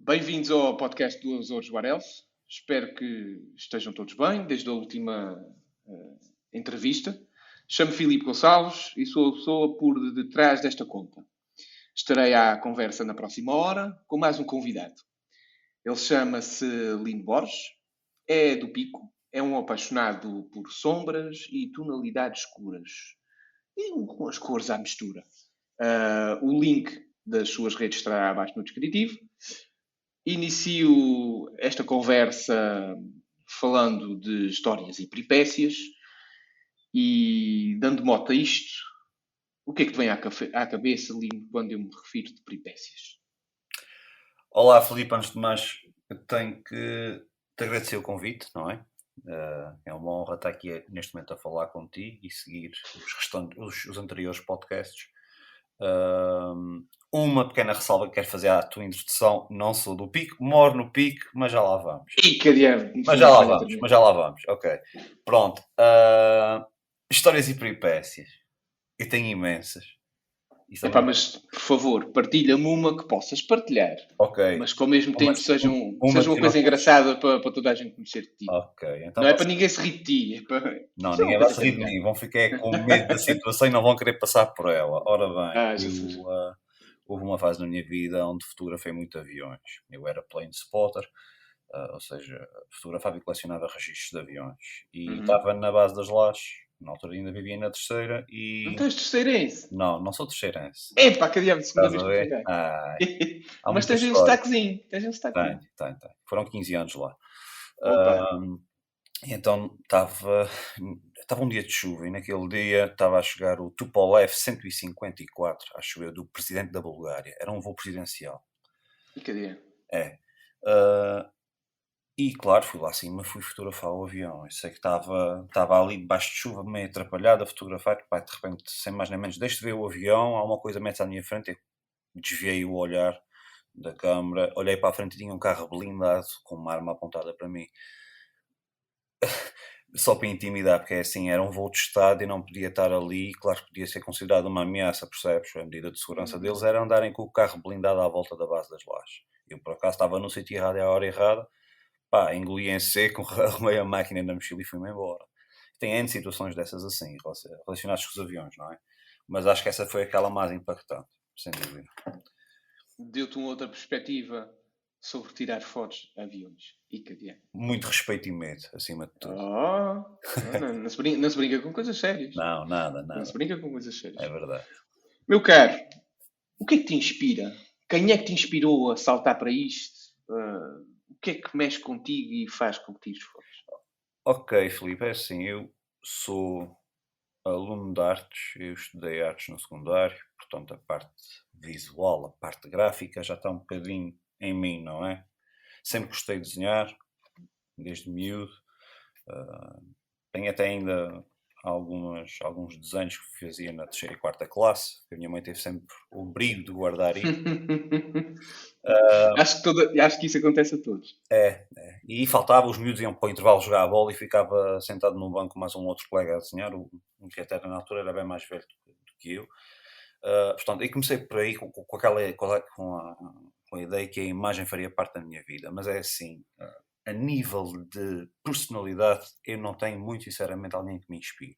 Bem-vindos ao podcast do Azores Barels. Espero que estejam todos bem desde a última uh, entrevista. Chamo Filipe Gonçalves e sou a pessoa por detrás desta conta. Estarei à conversa na próxima hora com mais um convidado. Ele chama-se Lino Borges, é do Pico, é um apaixonado por sombras e tonalidades escuras e com as cores à mistura. Uh, o link das suas redes estará abaixo no descritivo inicio esta conversa falando de histórias e peripécias e dando moto a isto, o que é que te vem à, cabeça, Lino, quando eu me refiro de peripécias? Olá, Filipe, antes de mais, tenho que te agradecer o convite, não é? Uh, é uma honra estar aqui neste momento a falar contigo e seguir os, os, os anteriores podcasts. Uh, uma pequena ressalva que quero fazer à tua introdução. Não sou do pico, moro no pico, mas já lá vamos. E cadeia. Mas já lá vamos, mas já lá vamos. Ok. Pronto. Uh, histórias e peripécias. Eu tenho imensas. Epá, mas, por favor, partilha-me uma que possas partilhar. Ok. Mas que ao mesmo tempo uma, seja, um, uma, seja uma coisa não... engraçada para, para, toda a gente conhecer de ti. Ok. Então não é para ninguém se rir de ti. É para... Não, ninguém vai se rir de mim. Vão ficar com medo da situação e não vão querer passar por ela. Ora bem, ah, eu, uh, houve uma fase na minha vida onde fotografei muito aviões. Eu era plane spotter, uh, ou seja, fotografava e colecionava registros de aviões. E uhum. estava na base das lajes, na altura ainda vivia na terceira e... Não tens terceirense? Não, não sou terceirense. Epá, que diabo segunda vez que ah, Mas tens um destaquezinho, tens um destaquezinho. Tenho, tenho, tenho. Foram 15 anos lá. Um, então estava estava um dia de chuva e naquele dia estava a chegar o Tupolev 154, acho eu, do presidente da Bulgária. Era um voo presidencial. E que dia? É. Uh, e claro, fui lá acima, fui fotografar o avião. Eu sei que estava, estava ali debaixo de chuva, meio atrapalhado a fotografar. Pai, de repente, sem mais nem menos, deixo de ver o avião, há uma coisa mete à minha frente. Eu desviei o olhar da câmera, olhei para a frente e tinha um carro blindado com uma arma apontada para mim só para intimidar, porque é assim, era um voo de Estado e não podia estar ali, claro que podia ser considerado uma ameaça, percebes? A medida de segurança uhum. deles era andarem com o carro blindado à volta da base das lajes. Eu, por acaso, estava no sítio errado e à hora errada, pá, engoli em seco, arrumei a máquina na mochila e fui-me embora. Tem N situações dessas assim, relacionadas com os aviões, não é? Mas acho que essa foi aquela mais impactante, sem dúvida. Deu-te uma outra perspectiva sobre tirar fotos a aviões e cadeia. Muito respeito e medo, acima de tudo. Oh, não, não, se brinca, não, se brinca, com coisas sérias. Não, nada, nada. Não se brinca com coisas sérias. É verdade. Meu caro, o que é que te inspira? Quem é que te inspirou a saltar para isto? Uh, que é que mexe contigo e faz com que tires fotos? Ok, Filipe, é assim, eu sou aluno de artes, eu estudei artes no secundário, portanto a parte visual, a parte gráfica já está um bocadinho em mim, não é? Sempre gostei de desenhar, desde miúdo. Uh, tenho até ainda algumas, alguns desenhos que fazia na terceira e quarta classe, que a minha mãe teve sempre o brilho de guardar isso. uh, acho, que toda, acho que isso acontece a todos. É, é, e faltava, os miúdos iam para o intervalo jogar a bola e ficava sentado no banco mais um outro colega a desenhar, o, que até na altura era bem mais velho do, do que eu. Uh, portanto, e comecei por aí com, com aquela com a, com a ideia que a imagem faria parte da minha vida, mas é assim, a nível de personalidade, eu não tenho muito sinceramente alguém que me inspire.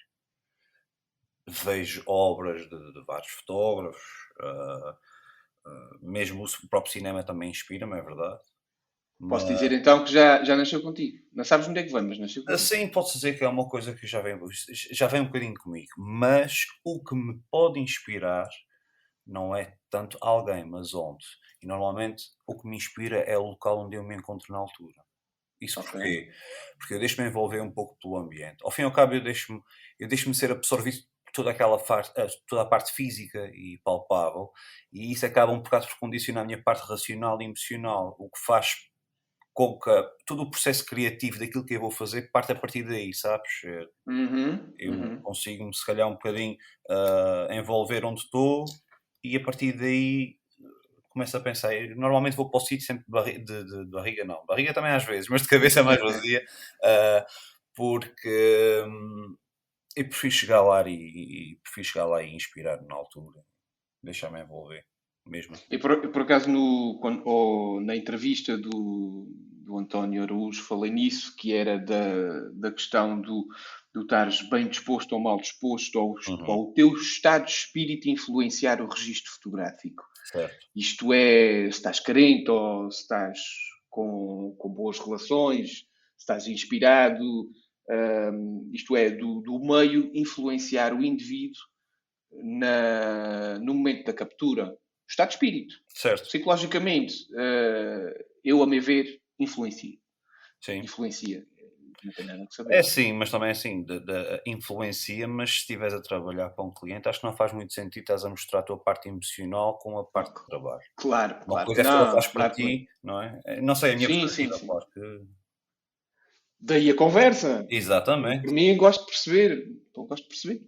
Vejo obras de, de vários fotógrafos, uh, uh, mesmo o próprio cinema também inspira-me, é verdade. Posso mas... dizer então que já, já nasceu contigo. Não sabes onde é que vem, mas nasceu contigo. Sim, posso dizer que é uma coisa que já vem, já vem um bocadinho comigo. Mas o que me pode inspirar não é tanto alguém, mas onde. E normalmente o que me inspira é o local onde eu me encontro na altura. Isso okay. porquê? Porque eu deixo-me envolver um pouco pelo ambiente. Ao fim e ao cabo, eu deixo-me eu deixo ser absorvido por toda aquela eh, toda a parte física e palpável, e isso acaba um bocado por condicionar a minha parte racional e emocional, o que faz com que todo o processo criativo daquilo que eu vou fazer parte a partir daí, sabes? Eh, uhum, eu uhum. consigo-me, se calhar, um bocadinho uh, envolver onde estou e a partir daí começo a pensar. Eu normalmente vou para o sítio sempre de, barriga, de, de, de, barriga, não. Barriga também às vezes, mas de cabeça é mais vazia, uh, porque um, eu prefiro chegar lá e, e, prefiro chegar lá e inspirar na altura, deixar-me envolver. mesmo. E por, por acaso, no, quando, na entrevista do, do António Araújo, falei nisso, que era da, da questão do, do estares bem disposto ou mal disposto, ou, uhum. ou o teu estado de espírito influenciar o registro fotográfico. Certo. Isto é, se estás carente ou se estás com, com boas relações, se estás inspirado, um, isto é, do, do meio influenciar o indivíduo na, no momento da captura. Estado de espírito. Certo. Psicologicamente, uh, eu, a meu ver, influencia. Sim. Influencia. Não tem nada que saber. É sim, mas também é assim, de, de, influencia, mas se estiveres a trabalhar para um cliente, acho que não faz muito sentido estás a mostrar a tua parte emocional com a parte de trabalho. Claro, Uma claro. coisa é não, faz para ti, não é? Eh, não sei, a minha Sim, sim, sim. claro que... Daí a conversa. Exatamente. Por mim, gosto de perceber. Eu gosto de perceber.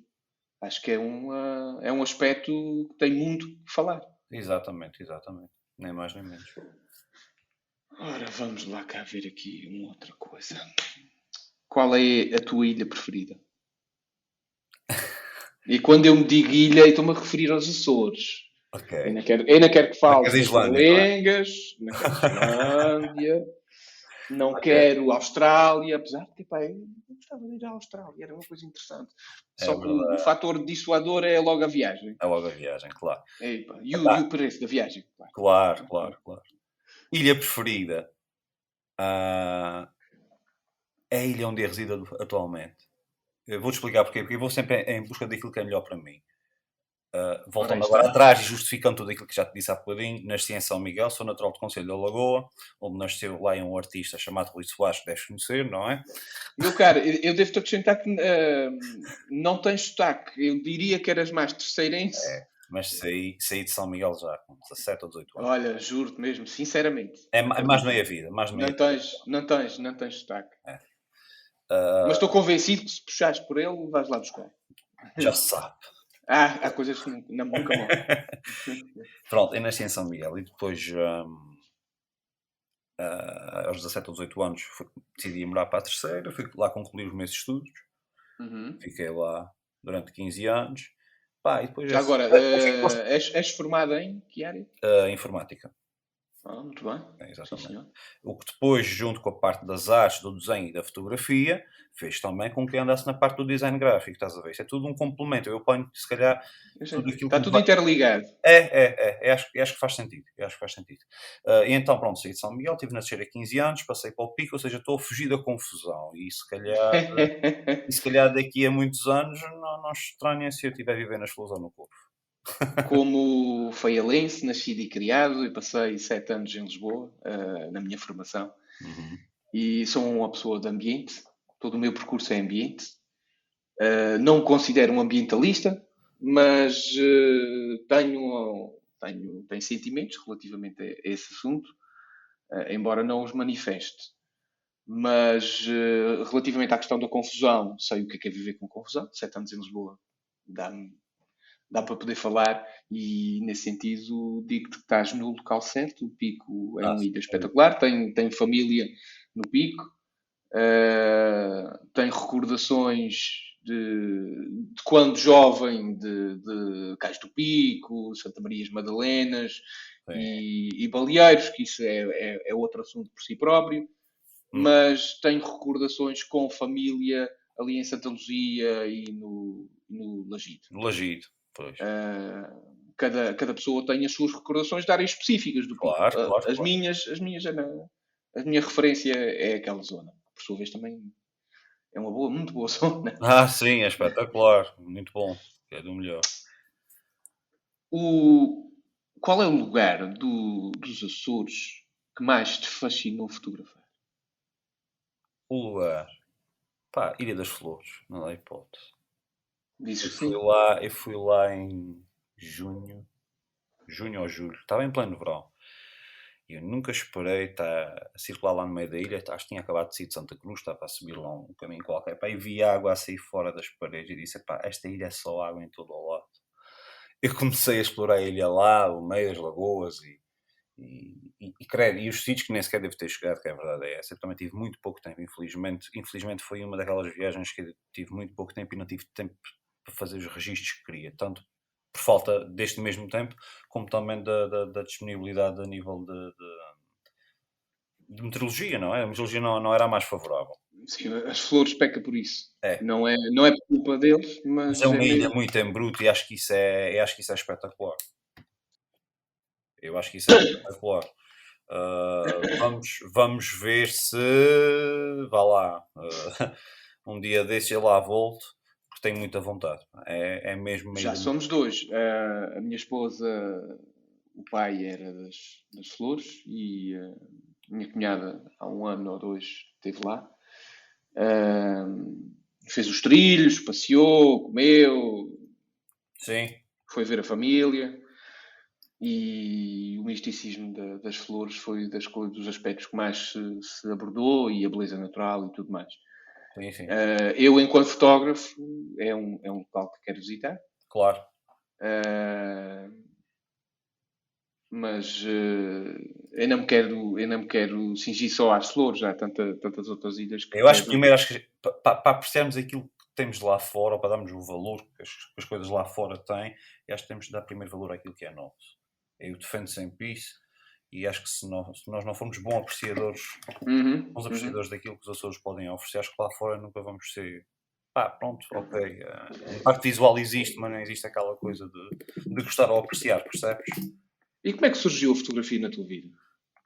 Acho que é um, uh, é um aspecto que tem muito que falar. Exatamente, exatamente. Nem mais nem menos. Ora, vamos lá cá ver aqui uma outra coisa. Qual é a tua ilha preferida? E quando eu me digo ilha, estou-me a referir aos Açores. Ok. Eu ainda quero, ainda quero que fale queres das Islândia, Lengas, não quero Islândia, não Ok. quero Austrália, apesar de que, pá, eu gostava de ir à Austrália, era uma coisa interessante. É Só que o, verdade. o fator dissuador é logo a viagem. É logo a viagem, claro. E, o, e o preço da viagem, claro. Claro, claro, claro. Ilha preferida? Ah, é a ilha onde eu resido atualmente. Eu vou-te explicar porquê. Porque eu vou sempre em busca daquilo que é melhor para mim. Ah, voltando agora está. atrás e justificando tudo aquilo que já te disse há bocadinho, nasci em São Miguel, sou natural do Conselho da Lagoa, onde nasceu lá um artista chamado Rui Soares, que deves conhecer, não é? Meu caro, eu devo-te acrescentar que ah, não tens sotaque. Eu diria que eras mais terceirense. É. Mas saí, saí de São Miguel já com 17 ou 18 anos. Olha, juro-te mesmo, sinceramente. É, é mais meia vida, mais meia Não tens, não tens, não tens sotaque. Ah, Mas estou convencido que se puxares por ele, vais lá buscar. já se sabe. Ah, há coisas que não- nunca morrem. Pronto, eu nasci em São Miguel e depois, hum, ah, aos 17 ou 18 anos, fui- decidi ir morar para a terceira, fui lá concluir os meus estudos, Uhum. fiquei lá durante 15 anos. Pá, e depois Já agora, eh, és, és formado em que área? a informática. Ah, muito bem. É, Sim, exatamente. senhor. O que depois, junto com a parte das artes, do desenho e da fotografia, fez também com que andasse na parte do design gráfico, estás a ver? Isso é tudo um complemento. Eu ponho, se calhar. Tudo aquilo Está tudo vai- interligado. É, é, é, eu acho, eu acho que faz sentido, eu acho que faz sentido. Ah, e então, pronto, saí de São Miguel, estive na Teixeira 15 anos, passei para o Pico, ou seja, estou a fugir da confusão, e se calhar, e se calhar daqui a muitos anos, não, não estranhem se eu estiver a viver flores ou no corpo. Como feialense, nascido e criado, e passei sete anos em Lisboa, eh, na minha formação, e sou uma pessoa de ambiente, todo o meu percurso é ambiente. Eh, não me considero um ambientalista, mas eh, tenho, tenho, tenho sentimentos relativamente a, a esse assunto, embora não os manifeste. Mas relativamente à questão da confusão, sei o que é, que é viver com confusão. Sete anos em Lisboa dá-me dá para poder falar e nesse sentido digo-te que estás no local certo, o Pico é Ah, uma ilha espetacular, tenho, tenho família no Pico, eh, tenho recordações de, de quando jovem de, de Cais do Pico, Santa Marias Madalenas e, e Baleeiros, que isso é, é, é outro assunto por si próprio, Hum. mas tenho recordações com família ali em Santa Luzia e no, no Lagido. No Lagido, Ah, cada, cada pessoa tem as suas recordações de áreas específicas do Pico. Claro, Ah, claro, as claro. minhas, as minhas é na, a minha referência é aquela zona. Por sua vez também é uma boa, muito boa zona. Ah, sim, é espetacular, muito bom, é do melhor. O, qual é o lugar do, dos Açores que mais te fascinou fotografar? O lugar, pá, Ilha das Flores, não dá hipótese. Dizes Eu fui sim. lá, eu fui lá em junho, junho ou julho, estava em pleno verão. E eu nunca esperei estar a circular lá no meio da ilha, acho que tinha acabado de sair de Santa Cruz, estava a subir lá um caminho qualquer, pá, e vi água a sair fora das paredes e disse, pá, esta ilha é só água em todo o lado. Eu comecei a explorar a ilha lá, o meio das lagoas e, e, e, e, credo, e os sítios que nem sequer devo ter chegado, que a verdade é essa. Eu também tive muito pouco tempo, infelizmente. Infelizmente foi uma daquelas viagens que eu tive muito pouco tempo e não tive tempo para fazer os registros que queria, tanto por falta deste mesmo tempo, como também da, da, da disponibilidade a nível de, de, de, meteorologia, não é? A meteorologia não, não era a mais favorável. Sim, as flores peca por isso. É. Não, é, não é por culpa deles, mas. mas é uma é ilha mesmo... muito em bruto e acho que isso é, acho que isso é espetacular. Eu acho que isso é espetacular. Uh, vamos, vamos ver se vá lá uh, um dia desse eu lá volto tenho muita vontade. É, é mesmo, Já somos dois. Uh, a minha esposa, o pai era das, das flores e a minha cunhada há um ano ou dois esteve lá. fez os trilhos, passeou, comeu. Sim. Foi ver a família e o misticismo da, das flores foi das, dos aspectos que mais se, se, abordou e a beleza natural e tudo mais. Sim, sim. Uh, eu, enquanto fotógrafo, é um, é um local que quero visitar. Claro. Uh, mas uh, eu, não me quero, eu não me quero cingir só às flores, há tanta, tantas outras ilhas que. Eu acho que primeiro, acho que, para, para apreciarmos aquilo que temos lá fora, ou para darmos o valor que as, que as coisas lá fora têm, acho que temos de dar primeiro valor àquilo que é nosso eu defendo sempre isso e acho que se nós, se nós não formos bons apreciadores, uhum, bons apreciadores uhum. daquilo que os Açores podem oferecer, acho que lá fora nunca vamos ser pá, pronto, ok. Uh, a parte visual existe, mas não existe aquela coisa de, de gostar ou apreciar, percebes? E como é que surgiu a fotografia na tua vida?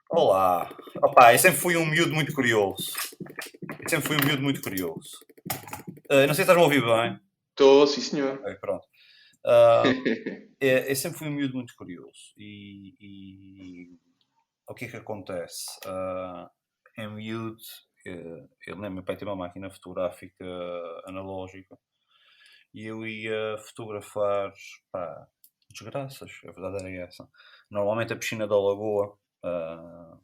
Olá! Opa, eu sempre fui um miúdo muito curioso. Eu sempre fui um miúdo muito curioso. Uh, não sei se estás a ouvir bem. Estou, sim senhor. Okay, pronto. Uh, é, eu sempre fui um miúdo muito curioso. E, e o que é que acontece? Uh, em miúdo, eu, eu lembro, meu pai tinha uma máquina fotográfica analógica e eu ia fotografar pá, desgraças, a verdade era essa. Normalmente a piscina da Lagoa uh,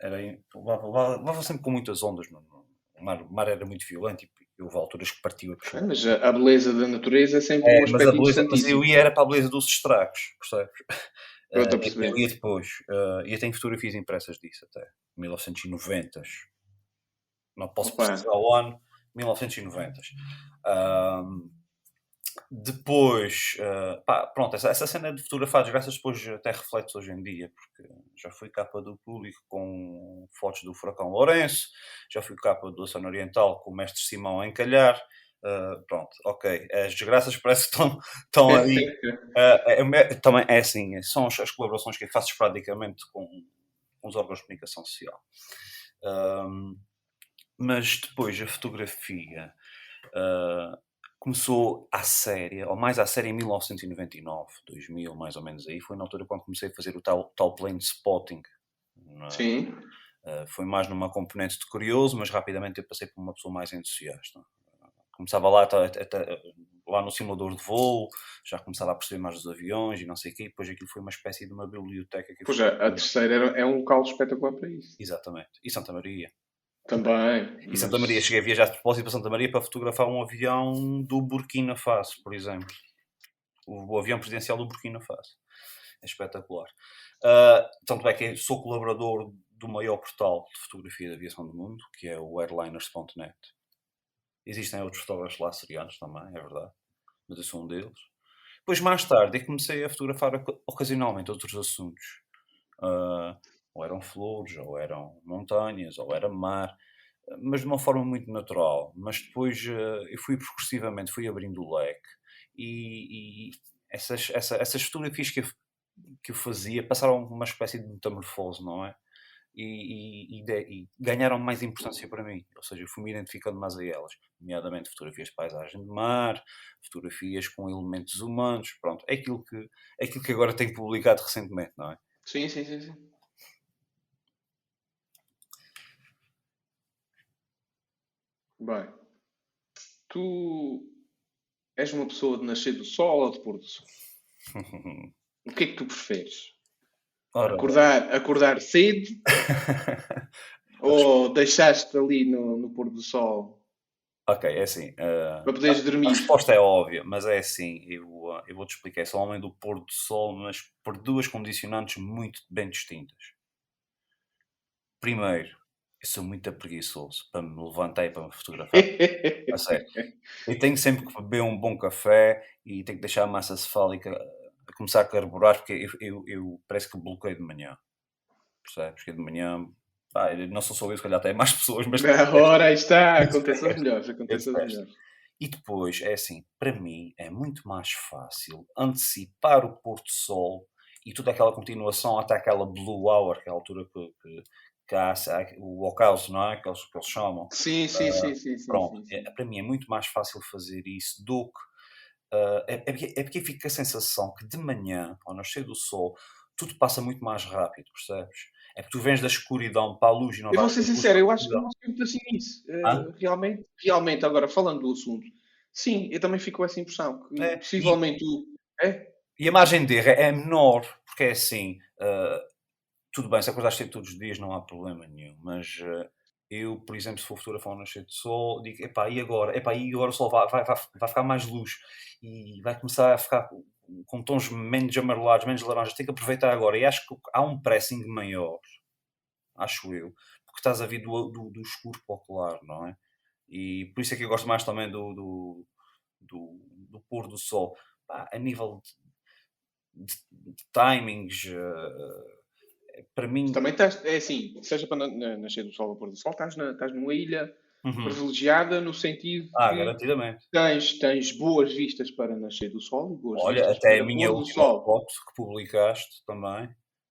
era, levava, levava, sempre com muitas ondas. O mar, o mar era muito violento e houve alturas que partiu a puxar. Mas a, beleza da natureza é sempre é, um aspecto mas a beleza, Mas eu ia era para a beleza dos estragos, percebes? Eu estou a perceber. Ia depois, uh, e eu tenho fotografias impressas disso até, 1990. Não posso precisar o ano, 1990. Uh, depois, uh, pá, pronto, essa, essa cena de fotografar graças depois até reflete hoje em dia, porque já fui capa do público com fotos do Furacão Lourenço, já fui capa do Oceano Oriental com o mestre Simão em Calhar. Uh, pronto, ok. As desgraças parece que estão, estão aí. Uh, é, também é assim, são as, as, colaborações que eu faço praticamente com, com os órgãos de comunicação social. mas depois a fotografia. Uh, começou à série, ou mais à série em 1999, 2000, mais ou menos aí. Foi na altura quando comecei a fazer o tal, tal plane spotting. É? Sim. Uh, foi mais numa componente de curioso, mas rapidamente eu passei por uma pessoa mais entusiasta. Começava lá, lá no simulador de voo, já começava a perceber mais dos aviões e não sei o quê, depois aquilo foi uma espécie de uma biblioteca. pois é, a terceira é um local espetacular para isso. Exatamente. E Santa Maria. Também. E Santa Maria, cheguei a viajar de propósito para Santa Maria para fotografar um avião do Burkina Faso, por exemplo. O, o avião presidencial do Burkina Faso. É espetacular. Uh, tanto é que sou colaborador do maior portal de fotografia de aviação do mundo, que é o airliners.net. Existem outros fotógrafos lá serianos também, é verdade. Mas eu sou um deles. Depois, mais tarde, eu comecei a fotografar ocasionalmente outros assuntos. Uh, ou eram flores, ou eram montanhas, ou era mar, mas de uma forma muito natural. Mas depois uh, eu fui progressivamente, fui abrindo o leque e, e essas, essa, essas fotografias que eu, que eu fazia passaram uma espécie de metamorfose, não é? E, e, e, ganharam mais importância para mim, ou seja, eu fui me identificando mais a elas, nomeadamente fotografias de paisagem de mar, fotografias com elementos humanos, pronto, é aquilo que, é aquilo que agora tenho publicado recentemente, não é? Sim, sim, sim. sim. Bem, tu és uma pessoa de nascer do sol ou de pôr do sol? o que é que tu preferes? Ora, acordar, acordar cedo ou deixaste ali no, no pôr do sol? Ok, é assim. Uh, para poderes dormir. A resposta é óbvia, mas é assim. Eu, uh, eu vou-te explicar. Sou homem do pôr do sol, mas por duas condicionantes muito bem distintas. Primeiro, Eu sou muito preguiçoso para me levantar e para me fotografar. a sério. Eu tenho sempre que beber um bom café e tenho que deixar a massa cefálica a começar a carburar, porque eu, eu, eu parece que bloqueio de manhã. Percebes? Porque de manhã. Ah, não sou só eu, se calhar até mais pessoas, mas. Ora, aí está, acontece aos melhores, acontece aos melhores. E depois, é assim, para mim é muito mais fácil antecipar o pôr do sol e toda aquela continuação até aquela blue hour, que é a altura que, que, que há, o ocaso, não é? Que eles, que eles chamam. Sim, sim, uh, sim, sim, Pronto, sim, sim. É, para mim é muito mais fácil fazer isso do que. Uh, é, é, porque, é porque fica a sensação que de manhã, ao nascer do sol, tudo passa muito mais rápido, percebes? É porque tu vens da escuridão para a luz e não Eu vou ser sincero, eu acho que não é muito assim isso. Uh, realmente, realmente, agora falando do assunto, sim, eu também fico com essa impressão que é, possivelmente e, é? e a margem de erro é menor, porque é assim, uh, tudo bem, se acordaste todos os dias não há problema nenhum, mas uh, eu, por exemplo, se for fotografar um nascer de sol, digo, epá, e agora? Epá, e agora o sol vai, vai, vai, ficar mais luz e vai começar a ficar com tons menos amarelados, menos laranjas, tem que aproveitar agora. E acho que há um pressing maior, acho eu, porque estás a vir do, do, do escuro para o claro, não é? E por isso é que eu gosto mais também do, do, do, do pôr do sol. Pá, a nível de, de, de timings, uh, para mim. Também estás, é assim, seja para nascer do sol ou pôr do sol, estás, na, estás numa ilha uhum. privilegiada no sentido ah, garantidamente. Tens, tens boas vistas para nascer do sol e boas Olha, até a minha última foto que publicaste também,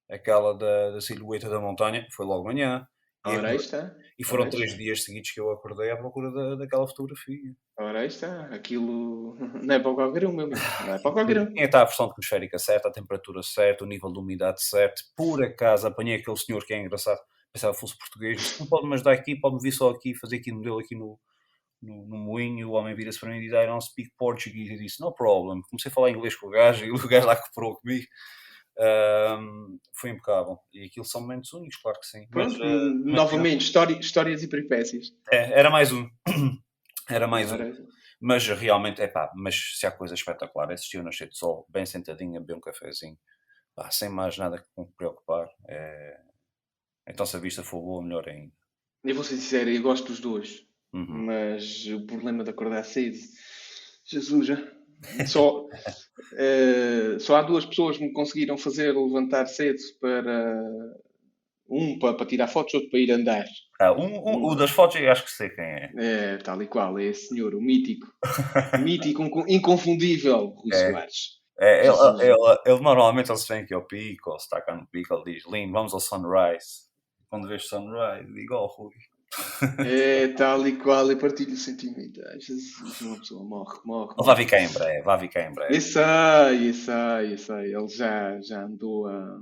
aquela da, da silhueta da montanha, foi logo manhã. Ora, está. E foram Ora, três está. dias seguidos que eu acordei à procura da, daquela fotografia. Ora, está. Aquilo não é para qualquer um, meu amigo. Não é para qualquer um. Tinha está a pressão atmosférica certa, a temperatura certa, o nível de umidade certo. Por acaso apanhei aquele senhor que é engraçado pensava que fosse português, não pode-me ajudar aqui, pode-me vir só aqui, fazer aqui modelo aqui no, no, no moinho, o homem vira-se para mim e diz, I don't speak Portuguese, e disse, no problem, comecei a falar inglês com o gajo, e o gajo lá cooperou comigo, um, foi impecável, e aquilo são momentos únicos, claro que sim. Pronto, mas, uh, novamente, história, histórias e peripécias. É, era mais um, era mais um. Mas realmente, é pá, mas se há coisa espetacular, é Nascer de Sol, bem sentadinha, beber um cafezinho, pá, sem mais nada com que preocupar, é, então se a vista for boa, melhor ainda. Eu vou ser sincero, eu gosto dos dois. Uhum. Mas o problema de acordar cedo, Jesus, já. Só, uh, só há duas pessoas que me conseguiram fazer levantar cedo para um para, para tirar fotos, outro para ir andar. Ah, um, um, o das fotos eu acho que sei quem é. É, tal e qual, é esse senhor, o mítico. mítico, inconfundível, Rui é. Soares. É, ele, ele, ele, normalmente ele se vem aqui ao pico, ou se está cá no pico, ele diz, Lindo, vamos ao sunrise quando vejo Sunrise, digo, oh Rui. É, tal e qual, eu partilho o sentimento. Ai, Jesus, uma pessoa morre, morre. Ele vai vir cá em breve, vai vir cá em breve. Eu sei, eu sei, eu sei. Ele já, já andou a,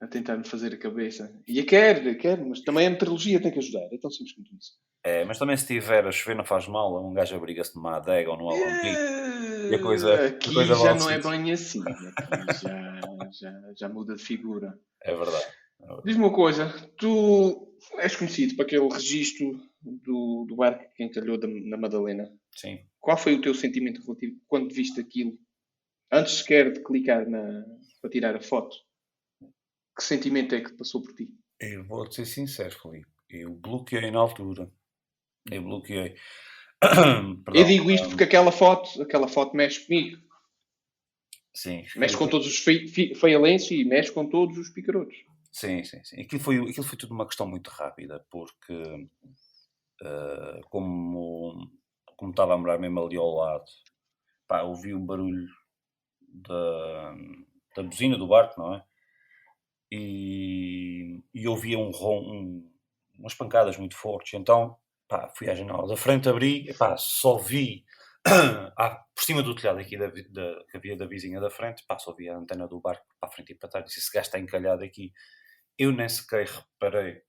a tentar me fazer a cabeça. E a quer, quer, mas também a meteorologia tem que ajudar. É tão simples quanto isso. É, mas também se tiver a chover não faz mal, um gajo abriga-se numa adega ou num alambique. É, e a coisa, aqui a coisa já não é bem assim. Aqui já, já, já muda de figura. É verdade. Diz-me uma coisa, tu és conhecido para aquele registro do, do barco que encalhou na Madalena. Sim. Qual foi o teu sentimento relativo quando viste aquilo? Antes sequer de clicar na, para tirar a foto, que sentimento é que passou por ti? Eu vou ser sincero, Felipe. Eu bloqueei na altura. Eu bloqueei. Eu digo isto porque aquela foto, aquela foto mexe comigo. Sim. Mexe com todos os feialenses e mexe com todos os picarotos. Sim, sim, sim. Aquilo foi, aquilo foi tudo uma questão muito rápida, porque uh, como, como estava a morar mesmo ali ao lado, pá, ouvi o barulho da, da buzina do barco, não é? E, e ouvia um um, umas pancadas muito fortes. Então, pá, fui à janela da frente, abri, pá, só vi ah, por cima do telhado aqui da, da, que havia da vizinha da frente, pá, só vi a antena do barco para a frente e para trás. Disse: esse gajo está encalhado aqui. Eu nem sequer reparei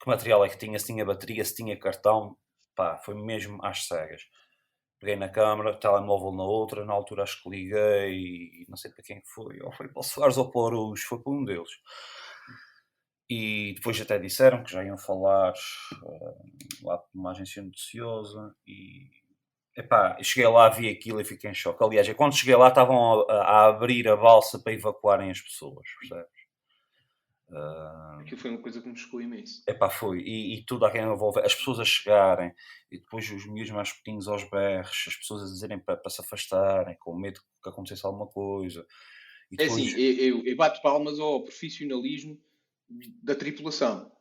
que material é que tinha, se tinha bateria, se tinha cartão, pá, foi mesmo às cegas. Peguei na câmara, telemóvel na outra, na altura acho que liguei e não sei para quem foi, ou foi para o Soares ou para o Aruz, foi para um deles. E depois até disseram que já iam falar uh, lá para uma agência noticiosa e epá, cheguei lá, vi aquilo e fiquei em choque. Aliás, quando cheguei lá estavam a, a abrir a balsa para evacuarem as pessoas, percebes? Uh, Aquilo foi uma coisa que me chocou imenso. Epá, foi. E, e tudo a quem envolve, as pessoas a chegarem, e depois os miúdos mais pequenos aos berros, as pessoas a dizerem para, para se afastarem, com medo que acontecesse alguma coisa. E depois... É assim, eu, eu bato palmas ao profissionalismo da tripulação.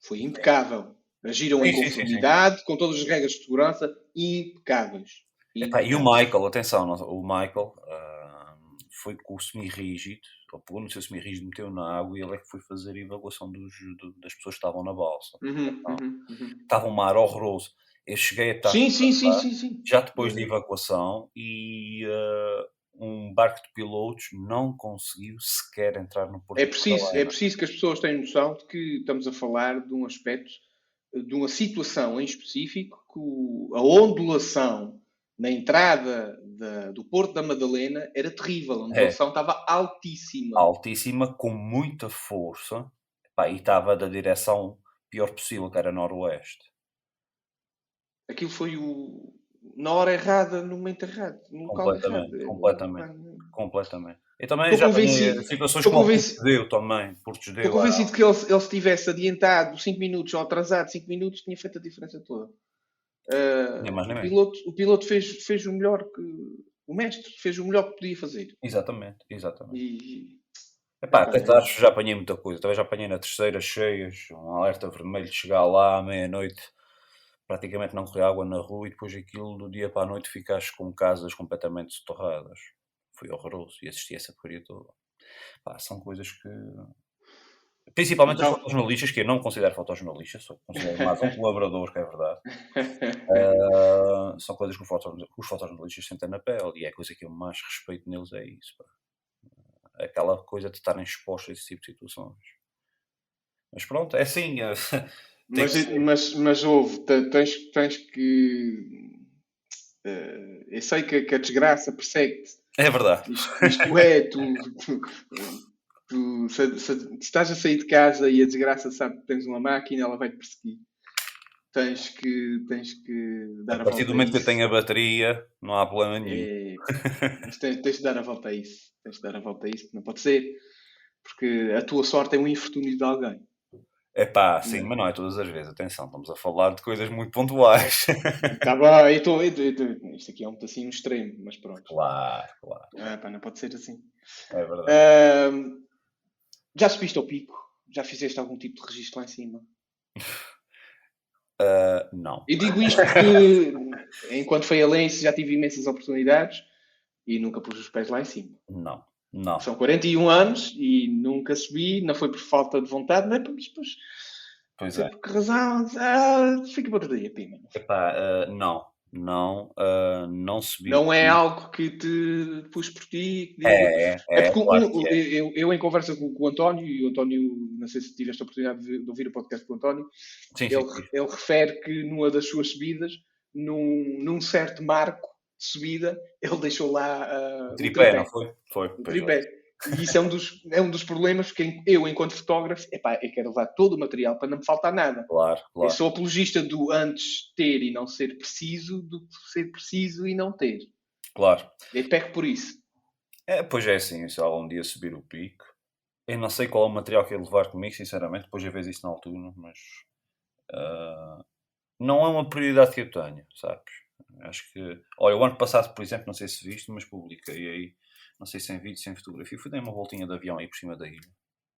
Foi impecável. Agiram em conformidade, com todas as regras de segurança impecáveis. Epá, e o Michael, atenção, o Michael uh, foi com o semi-rígido, ou pegou no seu semi-rígido, meteu na água e ele é que foi fazer a evacuação dos, das pessoas que estavam na balsa. Uhum, então, uhum. Estava um mar horroroso. Eu cheguei a estar sim, sim, sim, sim, sim. já depois da evacuação e uh, um barco de pilotos não conseguiu sequer entrar no porto. É preciso, é preciso que as pessoas tenham noção de que estamos a falar de um aspecto, de uma situação em específico, que a ondulação na entrada da, do Porto da Madalena era terrível. A ondulação é. estava altíssima. Altíssima, com muita força, Pá, e estava da direção pior possível, que era noroeste. Aquilo foi o, na hora errada, no momento errado, no local errado. Completamente, completamente. Eu também já convencido, situações como convencido, Porto também, Porto. Estou convencido que ele, ele se tivesse adiantado 5 minutos ou atrasado 5 minutos, tinha feito a diferença toda. Uh, mais, o, piloto, o piloto fez, fez o melhor que... O mestre fez o melhor que podia fazer. Exatamente, exatamente. E... Epá, até já apanhei muita coisa. Talvez já apanhei na terceira cheias, um alerta vermelho de chegar lá à meia-noite praticamente não corria água na rua e depois aquilo do dia para a noite ficaste com casas completamente soterradas. Foi horroroso e assisti essa porcaria toda. Pá, são coisas que. Principalmente então... as fotojornalistas, que eu não considero fotojornalistas, só considero mais um colaborador, que é verdade. Uh, são coisas que os, foto, os fotojornalistas sentem na pele e é a coisa que eu mais respeito neles é isso. Pá. Aquela coisa de estarem expostos a esse tipo de situações. Mas pronto, é assim. Mas, que... mas, mas houve, tens, tens que. Uh, eu sei que, que, a desgraça persegue-te. É verdade. Isto, isto é, tu, tu, tu se, se, se, estás a sair de casa e a desgraça sabe que tens uma máquina, ela vai-te perseguir. Tens que, tens que dar a, a partir do momento que eu tenho a bateria, não há problema nenhum. É, tens, tens de dar a volta a isso. Tens de dar a volta a isso, não pode ser. Porque a tua sorte é um infortúnio de alguém. É pá, sim, mas não é todas as vezes. Atenção, estamos a falar de coisas muito pontuais. Tá bom, eu tô. isto aqui é um pedacinho extremo, mas pronto. Claro, claro. É, pá, não pode ser assim. É verdade. Uh, já subiste ao pico? Já fizeste algum tipo de registro lá em cima? Uh, não. Eu digo isto porque, enquanto foi alense, já tive imensas oportunidades e nunca pus os pés lá em cima. Não. Não. São 41 anos e nunca subi, não foi por falta de vontade, não é por depois. Pois é. Por que razão? Ah, fica para outro dia, pima. Epá, uh, não, não, uh, não subi. Não é algo que te pus por ti. É, é, é, é porque claro é. Eu, eu, em conversa com, com, o António, e o António, não sei se tive esta oportunidade de, de ouvir o podcast com o António, sim, ele, sim. ele refere que numa das suas subidas, num, num certo marco, subida, ele deixou lá uh, o tripé, tripé, não foi? Foi. O tripé. E isso é um, dos, é um dos problemas que eu, enquanto fotógrafo, epá, eu quero levar todo o material para não me faltar nada. Claro, claro. Eu sou apologista do antes ter e não ser preciso do que ser preciso e não ter. Claro. Eu pego por isso. É, pois é assim, se algum dia subir o pico, eu não sei qual é o material que ia levar comigo, sinceramente, depois eu vejo isso na altura, mas uh, não é uma prioridade que eu tenho, sabes? Acho que. Olha, o ano passado, por exemplo, não sei se viste, mas publiquei aí, não sei se em vídeo, se em fotografia, fui dar uma voltinha de avião aí por cima da ilha.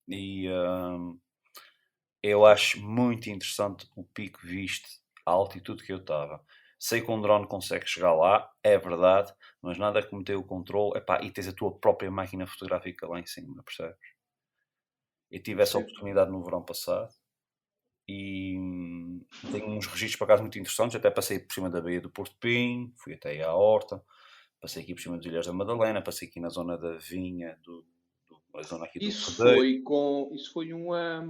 E um, eu acho muito interessante o pico visto, a altitude que eu estava. Sei que um drone consegue chegar lá, é verdade, mas nada como ter o controle epá, e tens a tua própria máquina fotográfica lá em cima, percebes? Eu tive essa Sim. oportunidade no verão passado e hum, tenho uns registros para casa muito interessantes. Até passei por cima da Baía do Porto Pim, fui até à Horta, passei aqui por cima dos Ilhas da Madalena, passei aqui na zona da Vinha, do, do zona aqui do isso foi com Isso foi uma.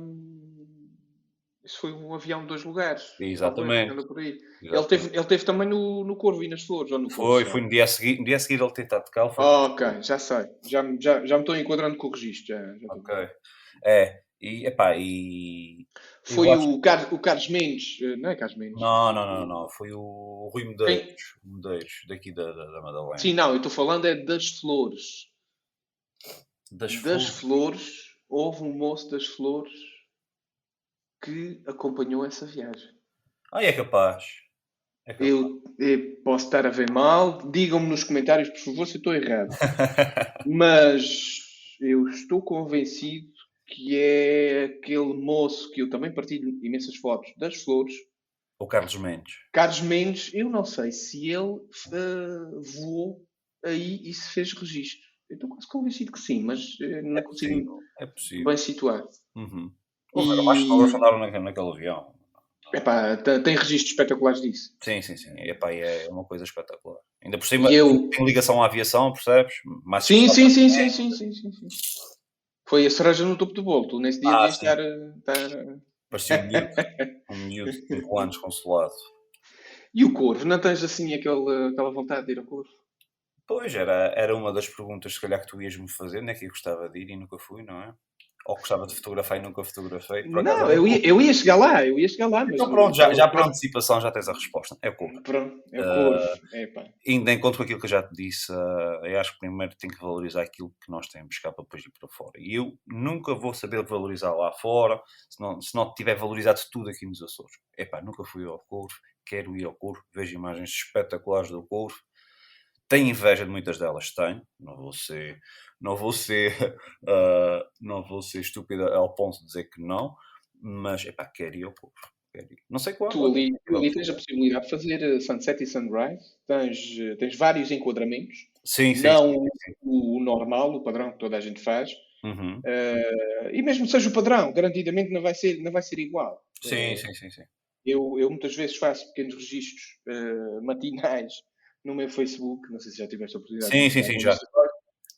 Isso foi um avião de dois lugares. Exatamente. Exatamente. Ele, teve, ele teve também no, no Corvo e nas Flores. Ou no foi, foi no dia a seguir, no dia a seguir ele tentar de cá. Foi... Oh, ok, já sei. Já, já, já me estou enquadrando com o registro. Já, já ok. É, e, epá, e... Foi o, Car o Carlos Mendes, eh, não é Carlos Mendes? Não, não, não, não. Foi o Rui Medeiros, Medeiros daqui da, da, da Madalena. Sim, não, eu estou falando é das flores. Das, das flores. flores. houve um moço das flores que acompanhou essa viagem. Ah, é capaz. É capaz. Eu, eu posso estar a ver mal, digam-me nos comentários, por favor, se eu estou errado. Mas eu estou convencido que é aquele moço que eu também partilho imensas fotos das flores. o Carlos Mendes. Carlos Mendes, eu não sei se ele uh, voou aí e se fez registro. Eu estou quase convencido que sim, mas uh, não É consigo possível. É possível. bem situar. Uhum. E- mais pessoas que andaram naquele, naquele avião. Epá, te- tem registros espetaculares disso. Sim, sim, sim. Epá, é uma coisa espetacular. Ainda por cima, eu- tem ligação à aviação, percebes? Mais Sim, sim, sim, sim, sim, sim, sim, sim. Foi a cereja no topo do bolo. Tu nesse dia Ah, devias estar, eh, estar- Parecia um miúdo, um miúdo de 5 anos consolado. E o corvo? Não tens assim aquela, aquela vontade de ir ao corvo? Pois, era, era uma das perguntas, se calhar, que tu ias-me fazer, onde é que eu gostava de ir e nunca fui, não é? Ou gostava de fotografar e nunca fotografei. Por acaso, Não, eu ia, eu ia chegar lá, eu ia chegar lá. Mas Então pronto, já, já por antecipação já tens a resposta. É o corvo. Pronto, é o corvo. Epá. Ainda encontro com aquilo que eu já te disse, ah, eu acho que primeiro tem que valorizar aquilo que nós temos cá para depois ir para fora. E eu nunca vou saber valorizar lá fora se não, se não tiver valorizado tudo aqui nos Açores. Epá, nunca fui ao Corvo, quero ir ao Corvo, vejo imagens espetaculares do Corvo. Tenho inveja de muitas delas, tenho. Não vou ser, não vou ser, ah, não vou ser estúpida ao ponto de dizer que não, mas epá, quero ir ao ir. Não sei qual. Tu ali, tu ali tens a possibilidade de fazer eh, sunset e sunrise. Tens, eh, tens vários enquadramentos. Sim, sim. não sim, sim. o, o normal, o padrão que toda a gente faz. Uhum. Eh, e mesmo seja o padrão, garantidamente não vai ser, não vai ser igual. Sim, Eh, sim, sim, sim. Eu, eu muitas vezes faço pequenos registros matinais no meu Facebook, não sei se já tiveste a oportunidade. Sim, sim, sim, já.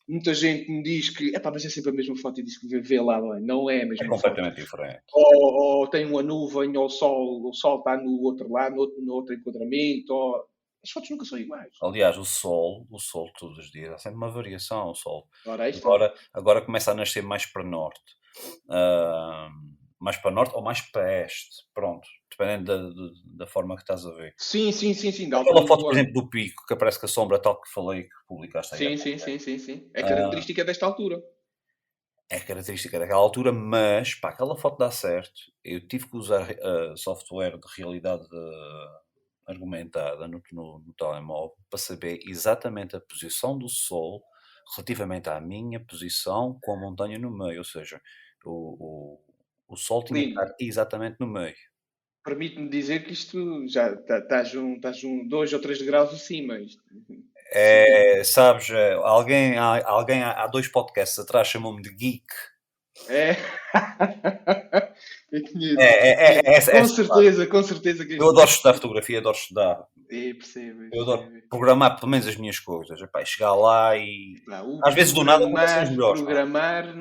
Muita gente me diz que epá, mas é sempre a mesma foto e diz que vê, lá bem. Não é a É mesma foto. completamente diferente. Ou, ou tem uma nuvem, ou o sol, o sol está no outro lado, no outro, no outro enquadramento. Ou... As fotos nunca são iguais. Aliás, o sol, o sol todos os dias, há sempre uma variação. O sol Ora, aí está. agora, agora começa a nascer mais para norte. Ahm, mais para norte ou mais para este. Pronto. Dependendo da, da- da forma que estás a ver. Sim, sim, sim, sim. dá Aquela foto, por exemplo, do pico, que aparece com a sombra tal que falei, que publicaste aí. Sim, sim, sim, sim, sim. É Ah. característica desta altura. é característica daquela altura, mas pá, aquela foto dá certo. Eu tive que usar eh, software de realidade eh, argumentada no, no- no telemóvel para saber exatamente a posição do Sol relativamente à minha posição com a montanha no meio. Ou seja, o, o, o Sol tinha que estar exatamente no meio. Permite-me dizer que isto já tá- estás um, estás um 2 ou 3 graus acima. Isto. É, sabes, eh, alguém, há, alguém há, dois podcasts atrás chamou-me de geek. É. É, é, é, é, com essa- certeza, com certeza que Eu adoro estudar fotografia, adoro estudar. É, percebo. Eu adoro programar pelo menos as minhas coisas. Epá, chegar lá e. Às vezes do nada acontecem melhores. Programar,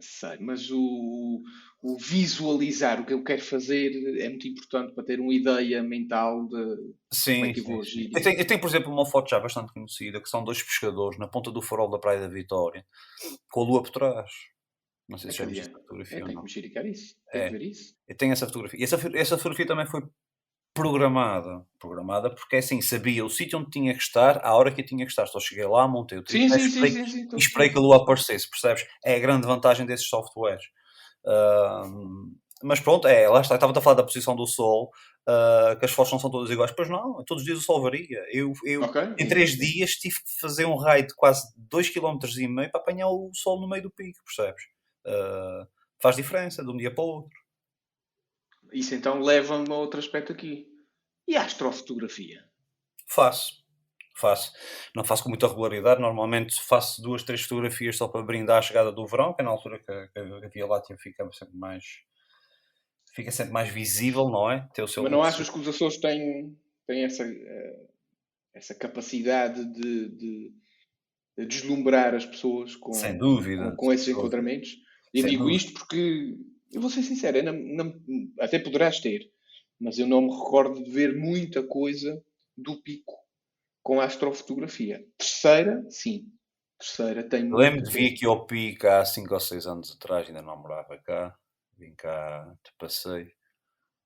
sei, mas o, o visualizar o que eu quero fazer é muito importante para ter uma ideia mental de como Sim, é que eu vou agir. Eu tenho, eu tenho, por exemplo, uma foto já bastante conhecida que são dois pescadores na ponta do farol da Praia da Vitória com a lua por trás. Não sei se já viste essa É, fotografia tenho ou que não. me xericar isso. Tenho É. que ver isso. Eu tenho essa fotografia. E essa, essa fotografia também foi programada. Programada porque assim sabia o sítio onde tinha que estar, à hora que eu tinha que estar. Só cheguei lá, montei o tripé, e esperei que a lua aparecesse, percebes? É a grande vantagem desses softwares. Ahm, mas pronto, é, lá está, estava a falar da posição do Sol, ah, que as fotos não são todas iguais. Pois não, todos os dias o Sol varia. Eu, eu Ok. em três dias tive que fazer um raio de quase 2,5 km para apanhar o Sol no meio do pico, percebes? Ah, faz diferença de um dia para o outro. Isso então leva-me a outro aspecto aqui. E a astrofotografia? Faço. Faço. Não faço com muita regularidade. Normalmente faço duas, três fotografias só para brindar a chegada do verão, que é na altura que, que a Via Láctea fica sempre mais fica sempre mais visível, não é? Tem o seu Mas não achas que os Açores têm, têm essa, eh, essa capacidade de, de- de deslumbrar as pessoas com, Sem dúvida. com, com esses enquadramentos? Eu Sem digo dúvida. isto porque, eu vou ser sincero, eu não- não- até poderás ter, mas eu não me recordo de ver muita coisa do pico com a astrofotografia. Terceira, sim. Terceira tem Lembro de vir aqui ao Pico há 5 ou 6 anos atrás, ainda não morava cá. Vim cá de passeio.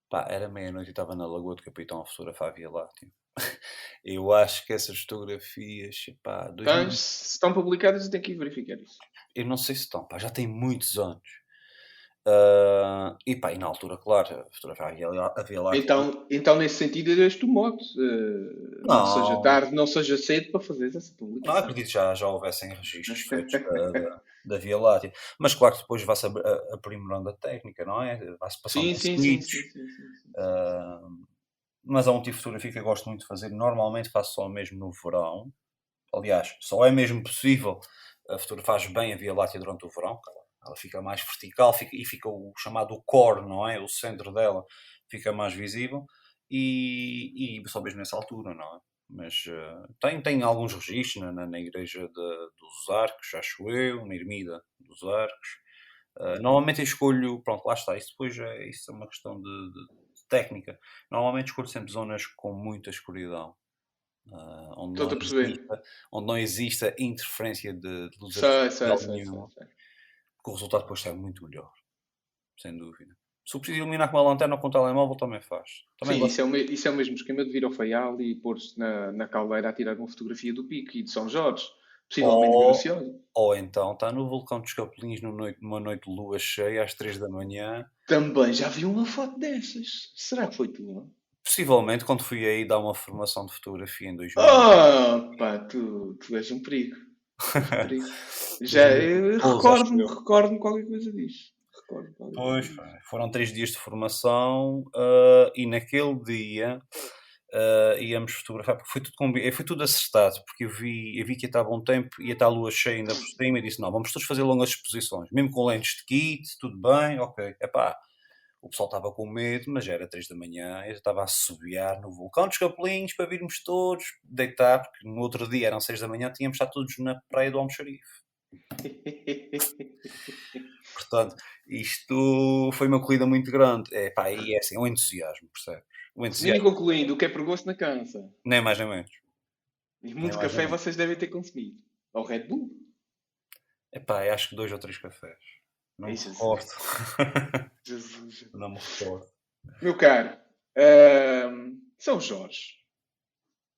Pá, era meia-noite e estava na Lagoa do Capitão a fotografar Via Láctea. Eu acho que essas fotografias, pá, 2000 Então, se estão publicadas, eu tenho que ir verificar isso. eu não sei se estão, pá, já tem muitos anos. Ah, e pá, e na altura, claro, a fotografar a Via Lá- a. Então, então nesse sentido, este o modo. eh, não. Não. seja tarde, não seja cedo para fazer essa Não publicação. acredito que já, já houvessem registros feitos da, da, da Via Láctea. Mas claro que depois vai-se a- aprimorando a técnica, não é? Vai-se passando Sim, sim, sim, sim, sim, sim. Ah, mas há um tipo de fotografia que eu gosto muito de fazer. Normalmente faço só mesmo no verão. Aliás, só é mesmo possível uh, fotografar bem a Via Láctea durante o verão. que Ela, fica mais vertical fica- e fica o chamado core, não é? O centro dela fica mais visível. E, e só mesmo nessa altura, não é? Mas uh, tem, tem alguns registros na, na, na igreja de- dos Arcos, acho eu, na ermida dos Arcos. Uh, normalmente eu escolho, pronto, lá está, isso depois é, isso é uma questão de, de- técnica. Normalmente escolho sempre zonas com muita escuridão. ah, onde, não a perceber. exista, onde não exista interferência de, de luz Sei, sei, sei, sei, porque o resultado depois sai muito melhor, sem dúvida. Se eu preciso iluminar com uma lanterna ou com um telemóvel, também faz. Também Sim, gosto. isso é, o, isso é o mesmo esquema de vir ao Faial e pôr-se na, na caldeira a tirar uma fotografia do pico e de São Jorge. Possivelmente Oh. gracioso. Ou então está no vulcão dos Capelins no noite, numa noite de lua cheia às 3 da manhã. Também já vi uma foto dessas. Será que foi tua? Possivelmente quando fui aí dar uma formação de fotografia em 2000. Oh, pá, tu, tu és um perigo. Já, recordo-me, recordo-me qualquer coisa disso. Recordo qualquer Pois, coisa pá, foram três dias de formação ah, e naquele dia ah, íamos fotografar, porque foi tudo, combi- eh, foi tudo acertado, porque eu vi, eu vi que ia estar bom tempo, ia estar a lua cheia ainda por cima e disse, não, vamos todos fazer longas exposições, mesmo com lentes de kit, tudo bem, ok, epá, o pessoal estava com medo, mas já era três da manhã, eu estava a assobiar no vulcão dos Capelinhos para virmos todos deitar, porque no outro dia eram seis da manhã, tínhamos estar todos na praia do Almoxarife. Portanto, isto foi uma corrida muito grande. É pá, e é assim, é um entusiasmo, percebes? Um entusiasmo, concluindo, o que é perigoso na cansa. nem mais nem menos. E muito café vocês devem ter consumido. Ou Red Bull. É pá, acho que dois ou três cafés. Não me recordo. Jesus. não me recordo. Meu caro, ahm, São Jorge.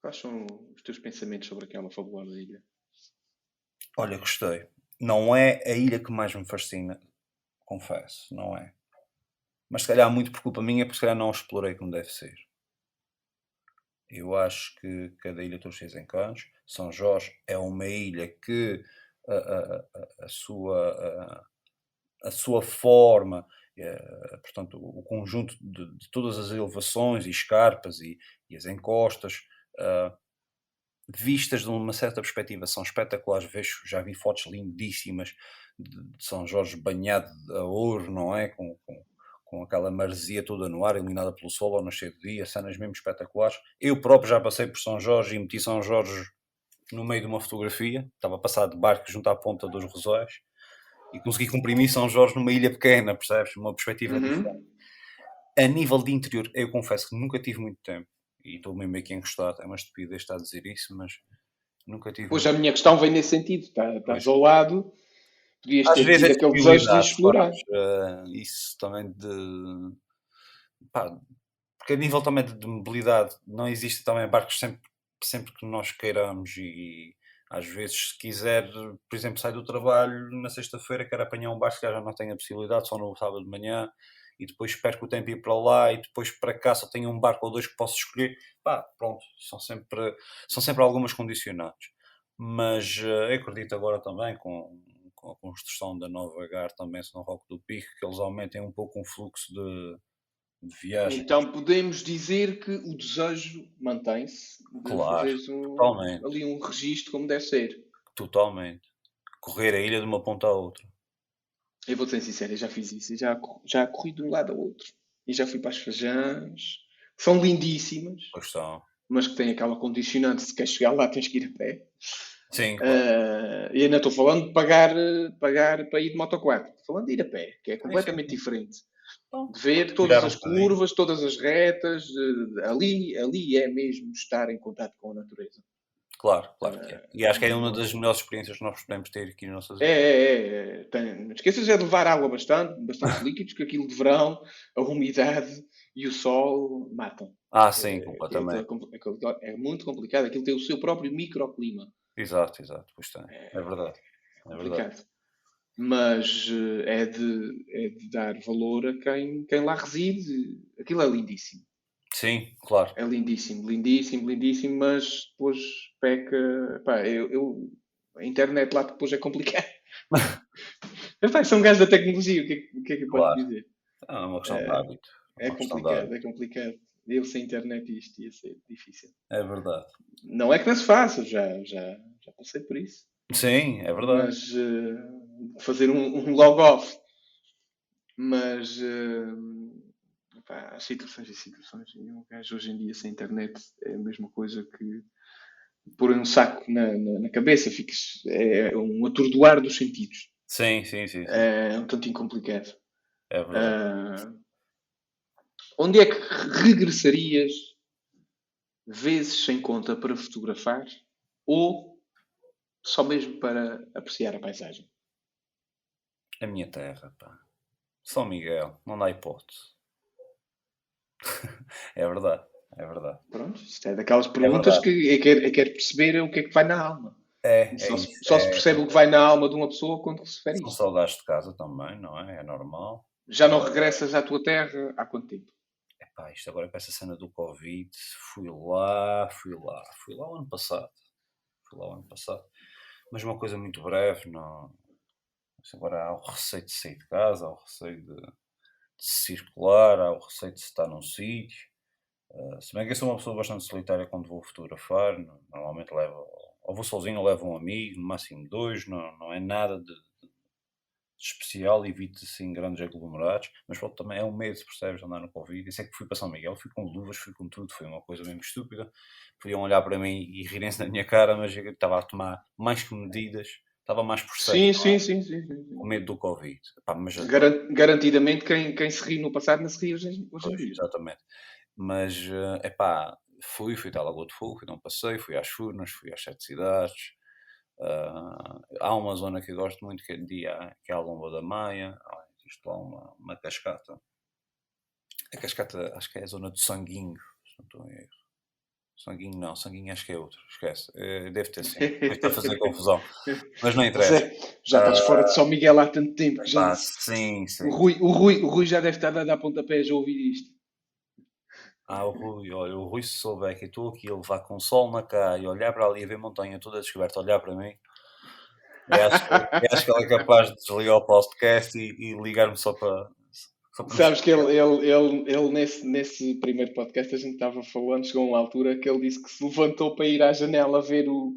Quais são os teus pensamentos sobre aquela fabulosa ilha? Olha, gostei. Não é a ilha que mais me fascina, confesso, não é. Mas se calhar muito por culpa minha, porque se calhar não a explorei como deve ser. Eu acho que cada ilha tem os seus encantos. São Jorge é uma ilha que a, a- a- a sua, a, sua forma, eh, portanto, o conjunto de, de todas as elevações e escarpas e, e as encostas, ah, vistas de uma certa perspectiva, são espetaculares. Vejo, já vi fotos lindíssimas de, de São Jorge banhado a ouro, não é? Com, com, com aquela maresia toda no ar, iluminada pelo sol ao nascer do dia, cenas mesmo espetaculares. Eu próprio já passei por São Jorge e meti São Jorge no meio de uma fotografia. Estava a passar de barco junto à ponta dos Rosóis e consegui comprimir São Jorge numa ilha pequena, percebes? Uma perspectiva Uhum. diferente. A nível de interior, eu confesso que nunca tive muito tempo e estou mesmo aqui encostado. É uma estupidez estar a dizer isso, mas nunca tive. Pois a minha questão vem nesse sentido. Tá, estás Pois. ao lado, podias ter vezes é aquele desejo de explorar. sabes? Eh, isso também de. Pá, porque a nível também de, de mobilidade, não existe também barcos sempre, sempre que nós queiramos e às vezes se quiser, por exemplo, sai do trabalho na sexta-feira, quer apanhar um barco, se calhar já não tem a possibilidade, só no sábado de manhã e depois perco o tempo ir para lá e depois para cá só tenho um barco ou dois que posso escolher, pá, pronto, são sempre, são sempre algumas condicionantes. Mas eu acredito agora também com, com a construção da nova GAR também São Roque do Pico, que eles aumentem um pouco o fluxo de, de viagem. Então podemos dizer que o desejo mantém-se. de Claro, um, totalmente. ali um registro como deve ser. Totalmente. Correr a ilha de uma ponta à outra. Eu vou ser sincero, eu já fiz isso. Eu já, já corri de um lado ao outro. E já fui para as Fajãs, que são lindíssimas, Pois são. mas que têm aquela condicionante. Se queres chegar lá, tens que ir a pé. Sim, claro. Ah, e ainda estou falando de pagar, pagar para ir de moto 4. Estou falando de ir a pé, que é completamente diferente. Ver todas as curvas, todas as retas. eh, ali, ali é mesmo estar em contato com a natureza. claro, claro que é. E acho que é uma das melhores experiências que nós podemos ter aqui nas nossas É, é, é. é. Tem- não esqueças é de levar água bastante, bastante líquidos, que aquilo de verão, a umidade e o sol matam. Ah, sim, É, completamente. aquilo é aquilo é muito complicado. Aquilo tem o seu próprio microclima. Exato, exato. Pois tem. É verdade. É verdade. Mas eh, é de, é de dar valor a quem, quem lá reside. Aquilo é lindíssimo. Sim, claro. É lindíssimo, lindíssimo, lindíssimo, mas depois peca. Pá, eu, eu- a internet lá depois é complicado. Epá, sou um gajo da tecnologia, o que é, o que, é que eu posso Claro. dizer? É uma questão de É, hábito. É de complicado, é complicado. Eu sem internet isto ia ser difícil. É verdade. Não é que não se faça, já, já, já passei por isso. Sim, é verdade. mas eh, fazer um, um log off. Mas eh, pá, há situações e situações. E um gajo hoje em dia sem internet é a mesma coisa que pôr um saco na, na, na cabeça, ficas, é um atordoar dos sentidos. Sim, sim, sim. sim. É um tantinho complicado. É verdade. Ah, onde é que regressarias vezes sem conta para fotografar ou só mesmo para apreciar a paisagem? A minha terra, pá. São Miguel, não dá hipótese. é verdade, é verdade. Pronto, isto é daquelas perguntas que eu quero, eu quero perceber o que é que vai na alma. É, é Só, se, isso, só se é- percebe o que vai na alma de uma pessoa quando se refere São saudades de casa também, não é? É normal. Já não regressas à tua terra há quanto tempo? Epá, isto agora com essa cena do Covid, fui lá, fui lá, fui lá o ano passado. Fui lá o ano passado. Mas uma coisa muito breve, não. Agora há o receio de sair de casa, há o receio de, de circular, há o receio de estar num sítio. Ah, se bem que eu sou uma pessoa bastante solitária quando vou fotografar, no- normalmente levo, ou vou sozinho ou levo um amigo, no máximo dois, não, não é nada de, de especial, evito assim grandes aglomerados, mas pronto, também é um medo, percebes, andar no Covid. Isso é que fui para São Miguel, fui com luvas, fui com tudo, foi uma coisa mesmo estúpida. Podiam olhar para mim e rirem-se na minha cara, mas eu estava a tomar mais que medidas, estava mais por Sim, certo, sim, sim, sim, sim, sim. com medo do Covid. Epá, mas Garan- garantidamente quem, quem se ri no passado não se ri hoje, Pois, exatamente. Mas, é pá, fui, fui até a Lagoa de Fogo, fui dar um passeio, fui às Furnas, fui às Sete Cidades. Ah, há uma zona que eu gosto muito, que é, de, que é a Lomba da Maia. Ah, existe lá uma, uma cascata. A cascata, acho que é a zona do Sanguinho, se não estou em erro. Sanguinho não, Sanguinho acho que é outro, esquece. Eh, deve ter sim, deve estar a fazer confusão. Mas não interessa. Zé, já estás fora de São Miguel há tanto tempo já Ah, sim, sim. o, Rui, o, Rui, o Rui já deve estar a dar pontapés a ouvir isto. Ah, o Rui, olha, o Rui se souber que estou aqui a levar com o sol na cara e olhar para ali a ver montanha toda descoberta, olhar para mim, eu acho, eu acho que ele é capaz de desligar o podcast e, e ligar-me só para. Sabes que ele, ele, ele, ele nesse, nesse primeiro podcast a gente estava falando, chegou uma altura que ele disse que se levantou para ir à janela ver o,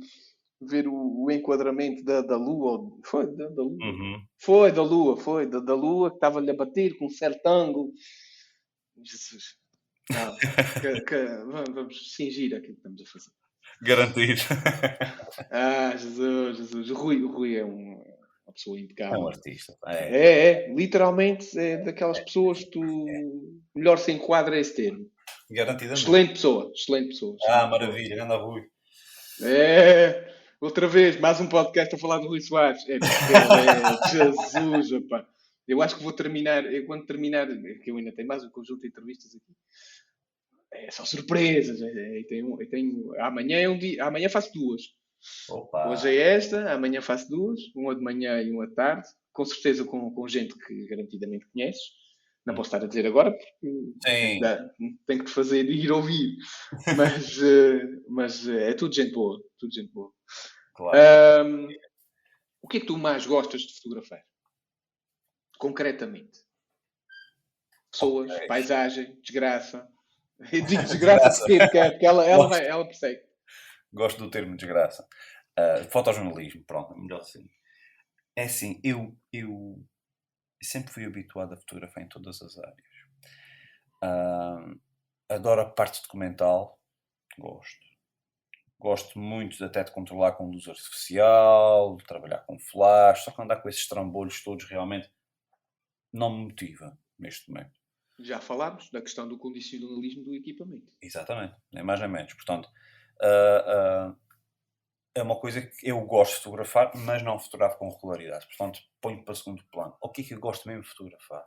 ver o, o enquadramento da, da lua. Foi da, da lua? Uhum. Foi da lua, foi da, da lua que estava-lhe a bater com um certo ângulo. Jesus. Não, que- que- vamos, vamos fingir aquilo que estamos a fazer. Garantir. Ah, Jesus, Jesus. O Rui, o Rui é um- uma pessoa É impecável. um artista. É. É, é, literalmente é daquelas pessoas que tu melhor se enquadra esse termo. Garantidamente. Excelente pessoa, excelente pessoa. Ah, maravilha, anda Rui. É, outra vez, mais um podcast a falar do Rui Soares. É, é, Jesus, opá. Eu acho que vou terminar, eu, quando terminar, é que eu ainda tenho mais um conjunto de entrevistas aqui. É só surpresas. É, é, eu tenho, eu tenho, amanhã é um dia, amanhã faço duas. Opa. Hoje é esta, amanhã faço duas, uma de manhã e uma de tarde, com certeza com, com gente que garantidamente conheces. Não posso estar a dizer agora porque dá- tenho que te fazer ir ouvir. Mas, eh, mas eh, é tudo gente boa, tudo gente boa. Claro. Ahm, o que é que tu mais gostas de fotografar? Concretamente. Pessoas, Ok. paisagem, desgraça. Eu digo desgraça porque, porque, porque ela, ela, vai, ela persegue. Gosto do termo desgraça. Ah, fotojornalismo, pronto, melhor assim. É assim, eu, eu sempre fui habituado a fotografar em todas as áreas. Ah, adoro a parte documental, gosto. Gosto muito até de controlar com luz artificial, de trabalhar com flash, só que andar com esses trambolhos todos realmente não me motiva neste momento. Já falámos da questão do condicionalismo do equipamento. Exatamente, nem mais nem menos. Portanto, ah, é uma coisa que eu gosto de fotografar, mas não fotografo com regularidade. Portanto, ponho para segundo plano. O que é que eu gosto mesmo de fotografar?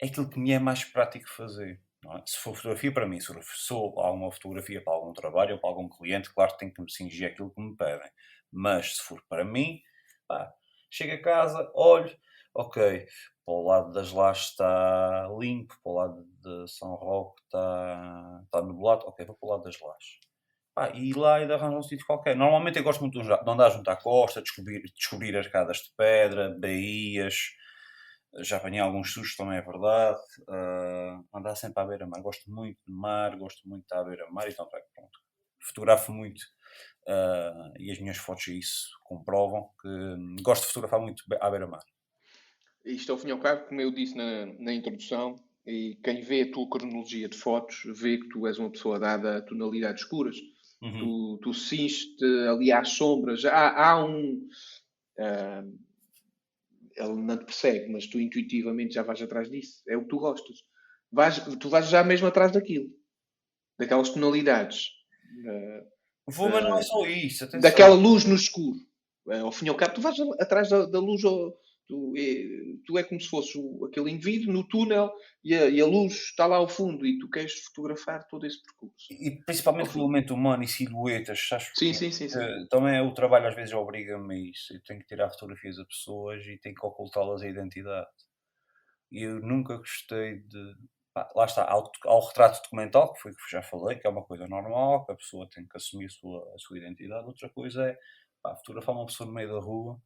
É aquilo que me é mais prático fazer. É? Se for fotografia para mim, se sou alguma fotografia para algum trabalho ou para algum cliente, claro que tenho que me cingir aquilo que me pedem. Mas se for para mim, pá, chego a casa, olho, ok, para o lado das lajes está limpo, para o lado de São Roque está, está nublado, ok, vou para o lado das lajes. Pá, e lá e de arranjar um sítio qualquer. Normalmente eu gosto muito de andar junto à costa, descobrir, descobrir arcadas de pedra, baías, já apanhei alguns sustos, também é verdade. Uh, andar sempre à beira-mar. Gosto muito de mar, gosto muito de estar à beira-mar, então pronto. Fotografo muito uh, e as minhas fotos isso comprovam que gosto de fotografar muito à beira-mar. Isto, ao fim e ao cabo, como eu disse na, na introdução, e quem vê a tua cronologia de fotos vê que tu és uma pessoa dada a tonalidades escuras. Uhum. Tu, tu ali às sombras. Há, há um. Uh, ele não te persegue, mas tu intuitivamente já vais atrás disso. É o que tu gostas. Vais, tu vais já mesmo atrás daquilo. Daquelas tonalidades. Vou, mas não é só isso. Atenção. Daquela luz no escuro. Uh, ao fim e ao cabo, tu vais atrás da, da luz Tu é, tu é como se fosse o, aquele indivíduo no túnel e a, e a, luz está lá ao fundo e tu queres fotografar todo esse percurso. E principalmente o elemento humano e silhuetas, sabes? Sim, sim, sim. sim. Uh, também o trabalho às vezes obriga-me a isso. Eu tenho que tirar fotografias a pessoas e tenho que ocultá-las a identidade. E eu nunca gostei de. lá está, ao, ao, retrato documental, que foi o que já falei, que é uma coisa normal, que a pessoa tem que assumir a sua, a sua identidade. Outra coisa é pá, fotografar uma pessoa no meio da rua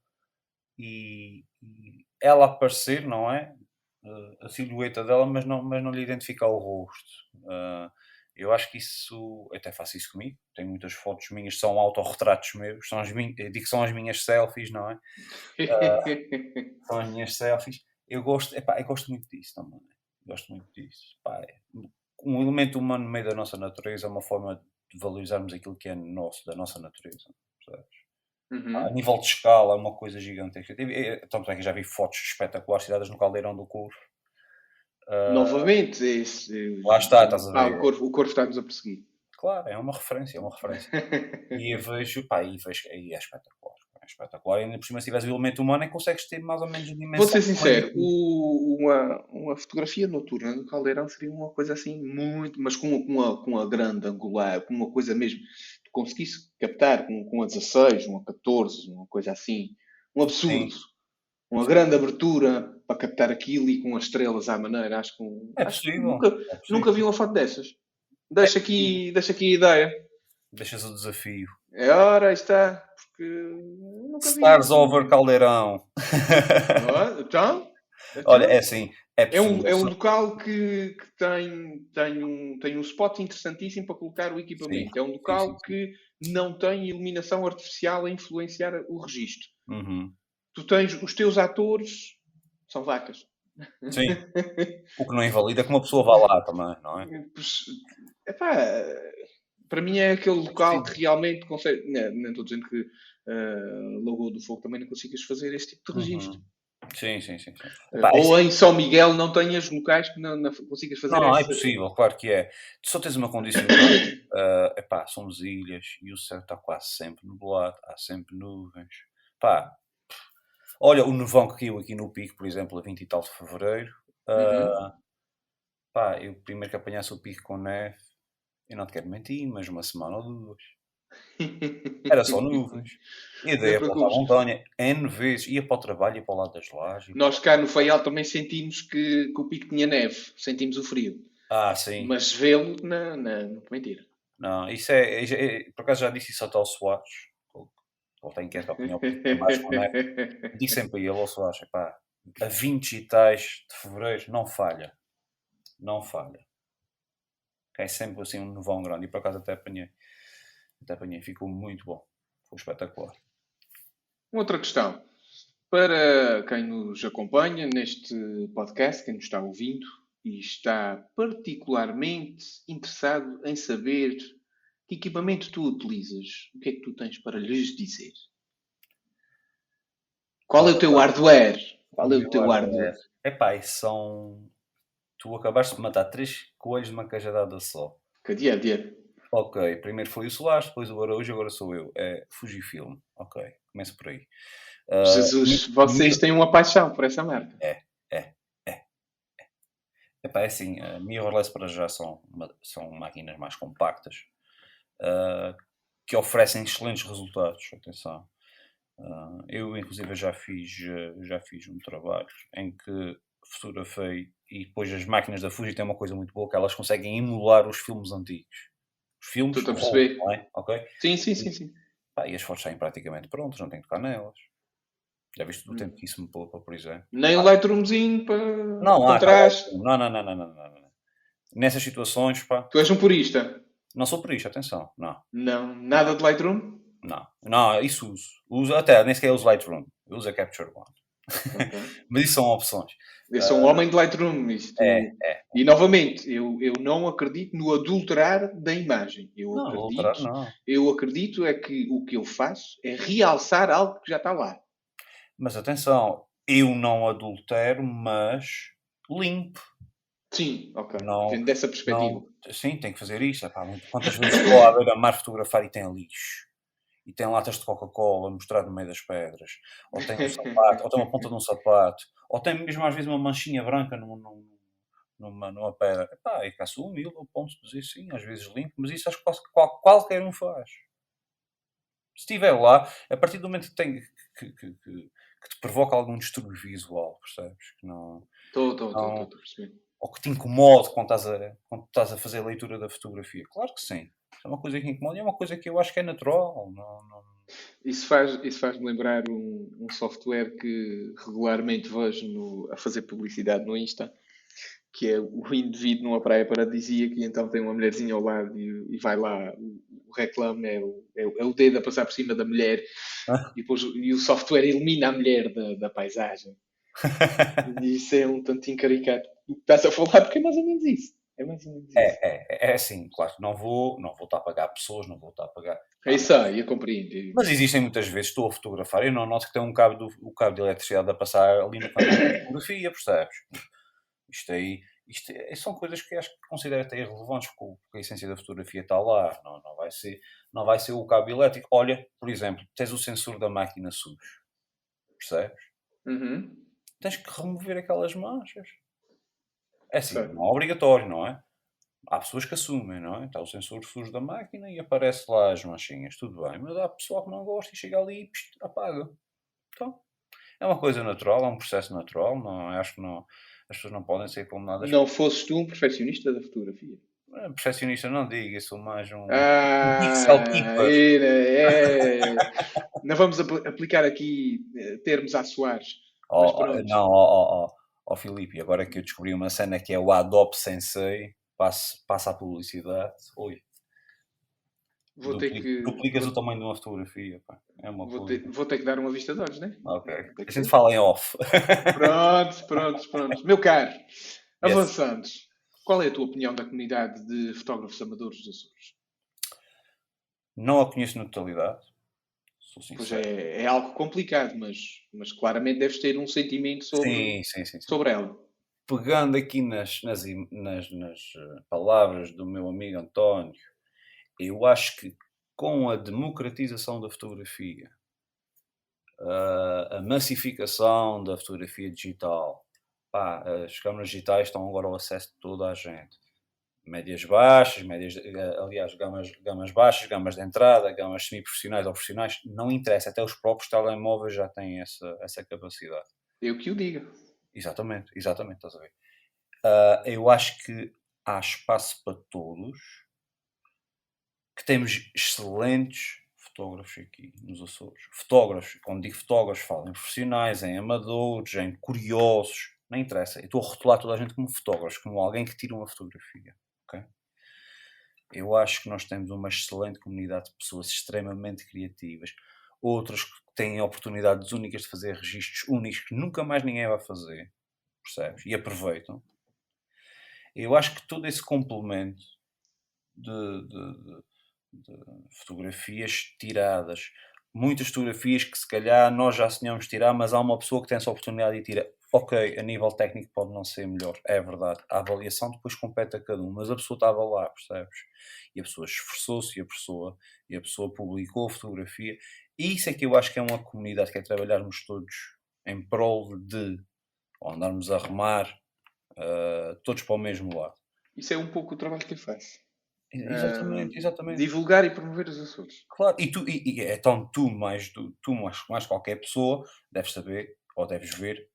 e, e ela aparecer, não é? Uh, a silhueta dela, mas não, mas não lhe identificar o rosto. Uh, eu acho que isso, até faço isso comigo, tenho muitas fotos minhas, são autorretratos meus, são as minhas, digo que são as minhas selfies, não é? Uh, são as minhas selfies. Eu gosto, epá, eu gosto muito disso também. Gosto muito disso. Epá, é, um elemento humano no meio da nossa natureza é uma forma de valorizarmos aquilo que é nosso, da nossa natureza. Percebes? Uhum. A nível de escala, é uma coisa gigantesca. Tanto é que já vi fotos espetaculares tiradas no caldeirão do Corvo. Uh, Novamente, esse, lá está, estás a ver. Ah, o Corvo, o Corvo está-nos a perseguir. Claro, é uma referência, é uma referência. e eu vejo, pá, e vejo, e é espetacular. É espetacular. E ainda por cima, se tiveres o elemento humano, é que consegues ter mais ou menos dimensão. Vou ser sincero, o, uma, uma fotografia noturna do caldeirão seria uma coisa assim muito, mas com, com, a, com a grande angular, com uma coisa mesmo conseguisse captar com, com a 16, uma 14, uma coisa assim, um absurdo. Sim. Uma grande abertura para captar aquilo e com as estrelas à maneira. Acho que, é acho que nunca, é nunca vi uma foto dessas. Deixa é aqui, deixa aqui a ideia. Deixas o desafio. É hora, aí está. Porque nunca Stars vi. over Caldeirão. então? Olha, é assim, é, é, um, é um local que, que, tem, tem, um, tem um spot interessantíssimo para colocar o equipamento. Sim, é um local sim, sim, que não tem iluminação artificial a influenciar o registro. Uhum. Tu tens os teus atores, são vacas. Sim. o que não invalida que uma pessoa vá lá também, não é? Epá, para mim é aquele local que realmente consegue. Não, não estou dizendo que uh, Lagoa do Fogo também não consigas fazer este tipo de registro. Uhum. Sim, sim, sim. sim. Epá, Ou em São Miguel não tenhas locais que não, não consigas fazer Não, essa... é possível, claro que é. Tu só tens uma condição. uh, epá, somos ilhas e o céu está quase sempre nublado, há sempre nuvens. Pá, olha o nevão que caiu aqui no pico, por exemplo, a 20 e tal de fevereiro. Uh, uhum. Pá, eu primeiro que apanhasse o pico com neve, eu não te quero mentir, mas uma semana ou duas. Era só nuvens. E daí para a montanha, N vezes, ia para o trabalho, ia para o lado das lajes. Nós cá no Faial também sentimos que, que o pico tinha neve, sentimos o frio. Ah, sim. Mas vê-lo, não, não, mentira. Não, isso é, é, é, Por acaso já disse isso até ao Soares. Ele tem que a opinião mais com neve. Digo sempre a ele, ao Soares, pá, a 20 e tais de fevereiro, não falha. Não falha. É sempre assim um nevão grande. E por acaso até apanhei. Até apanhei, ficou muito bom. Foi espetacular. Outra questão. Para quem nos acompanha neste podcast, quem nos está ouvindo e está particularmente interessado em saber que equipamento tu utilizas, o que é que tu tens para lhes dizer? Qual é o teu hardware? Qual é o teu hardware? Epá, são. Tu acabaste de matar três coelhos numa cajadada só. Cadê a dia? Ok, primeiro foi o Solar, depois o Araújo, agora sou eu. É Fujifilm. Ok, começo por aí. Uh, Jesus, vocês têm uma paixão por essa marca. É, é, é. é. Epá, é assim, a mirrorless para já são, são máquinas mais compactas uh, que oferecem excelentes resultados. Atenção. Uh, eu, inclusive, já fiz, já fiz um trabalho em que fotografei e depois as máquinas da Fuji têm uma coisa muito boa que elas conseguem emular os filmes antigos. Os filmes. Estou a perceber. É? Okay? Sim, sim, sim. sim. Pá, e as fotos saem praticamente prontas, não tem que tocar nelas. Já viste do hum. tempo que isso me poupa, por exemplo? Nem o Lightroomzinho para, não, para trás. Não, não, não, não, não, não, Nessas situações, pá. Tu és um purista? Não sou purista, atenção, não. Não, nada de Lightroom? Não, não, isso uso. uso até, nem sequer uso Lightroom. Eu uso a Capture One. Okay. Mas isso são opções. Eu sou um uh, homem de Lightroom. Isto. É, é. E novamente, eu, eu não acredito no adulterar da imagem. Eu não, acredito, adulterar, eu acredito é que o que eu faço é realçar algo que já está lá. Mas atenção, eu não adultero, mas limpo. Sim, ok. Não, dessa perspectiva. Não, sim, tem que fazer isso. Epá, quantas vezes estou a beira-mar fotografar e tem lixo? E tem latas de Coca-Cola mostrado no meio das pedras. Ou tem um sapato, ou tem uma ponta de um sapato. Ou tem mesmo às vezes uma manchinha branca num, num, numa, numa pedra. Epá, e cá sou humilde ao ponto de dizer sim, às vezes limpo, mas isso acho que qual, qualquer um faz. Se estiver lá, a partir do momento que, tem, que, que, que que te provoca algum distúrbio visual, percebes? Que não. Estou, estou, estou a perceber. Ou que te incomode quando estás, a, quando estás a fazer a leitura da fotografia. Claro que sim. É uma coisa que incomoda e é uma coisa que eu acho que é natural. Não, não... Isso faz-me isso faz lembrar um, um software que regularmente vejo no, a fazer publicidade no Insta, que é o indivíduo numa praia paradisíaca e então tem uma mulherzinha ao lado e, e vai lá, o, o reclame é o, é, é, o dedo a passar por cima da mulher ah. e, depois, e o software elimina a mulher da, da paisagem. e isso é um tanto encaricato. O que estás a falar porque é mais ou menos isso. É mais ou menos isso. É, é, é assim, claro, não vou, não vou estar a pagar pessoas, não vou estar a pagar. É isso aí, eu compreendo. Mas existem muitas vezes, estou a fotografar e não noto que tem um cabo, do, cabo de eletricidade a passar ali na fotografia, percebes? Isto aí, isto é, são coisas que acho que considero até irrelevantes, porque a essência da fotografia está lá, não, não, vai ser, não vai ser o cabo elétrico. Olha, por exemplo, tens o sensor da máquina SUS, percebes? Uhum. Tens que remover aquelas manchas. É assim, não é obrigatório, não é? Há pessoas que assumem, não é? Está o sensor SUS da máquina e aparece lá as manchinhas, tudo bem, mas há pessoal que não gosta e chega ali e pst, apaga. Então, é uma coisa natural, é um processo natural, não, acho que não as pessoas não podem ser condenadas. Não fosses tu um perfeccionista da fotografia? É, perfeccionista não digo, eu sou mais um ah, keeper. É, é. não vamos apl aplicar aqui eh, termos a Soares. Oh, não, ó oh, oh, oh, Filipe, agora que eu descobri uma cena que é o Adobe Sensei, passa, passa a publicidade. Oi, Vou ter que. Duplicas o tamanho de uma fotografia. Pá. É uma vou, ter, vou ter que dar uma vista de olhos, né? Ok. A gente fala em off. Prontos, prontos, prontos. Meu caro, yes. avançando. Qual é a tua opinião da comunidade de fotógrafos amadores dos Açores? Não a conheço na totalidade. Pois é, é algo complicado, mas, mas claramente deves ter um sentimento sobre, sim, sim, sim, sobre ela. Pegando aqui nas, nas, nas, nas eh, palavras do meu amigo António, eu acho que com a democratização da fotografia, a massificação da fotografia digital, pá, as câmaras digitais estão agora ao acesso de toda a gente. Médias baixas, médias, eh, aliás, gamas, gamas baixas, gamas de entrada, gamas semi-profissionais ou profissionais, não interessa, até os próprios telemóveis já têm essa, essa capacidade. Eu que o diga. Exatamente, exatamente, estás a ver. Uh, eu acho que há espaço para todos, que temos excelentes fotógrafos aqui nos Açores. Fotógrafos, quando digo fotógrafos, falo em profissionais, em amadores, em curiosos, não interessa. Eu estou a rotular toda a gente como fotógrafos, como alguém que tira uma fotografia. Eu acho que nós temos uma excelente comunidade de pessoas extremamente criativas, outras que têm oportunidades únicas de fazer registros únicos que nunca mais ninguém vai fazer, percebes? E aproveitam. Eu acho que todo esse complemento de, de, de de fotografias tiradas. Muitas fotografias que se calhar nós já sonhamos tirar, mas há uma pessoa que tem essa oportunidade e tira. Ok, a nível técnico pode não ser melhor, é verdade. A avaliação depois compete a cada um, mas a pessoa estava lá, percebes? E a pessoa esforçou-se e a pessoa, e a pessoa publicou a fotografia. E isso é que eu acho que é uma comunidade, que é trabalharmos todos em prol de ou andarmos a remar uh, todos para o mesmo lado. Isso é um pouco o trabalho que eu faço. Exatamente, exatamente. Divulgar e promover os Açores. Claro, e tu, e, e, então tu, mais, tu, tu mais, mais qualquer pessoa, deves saber ou deves ver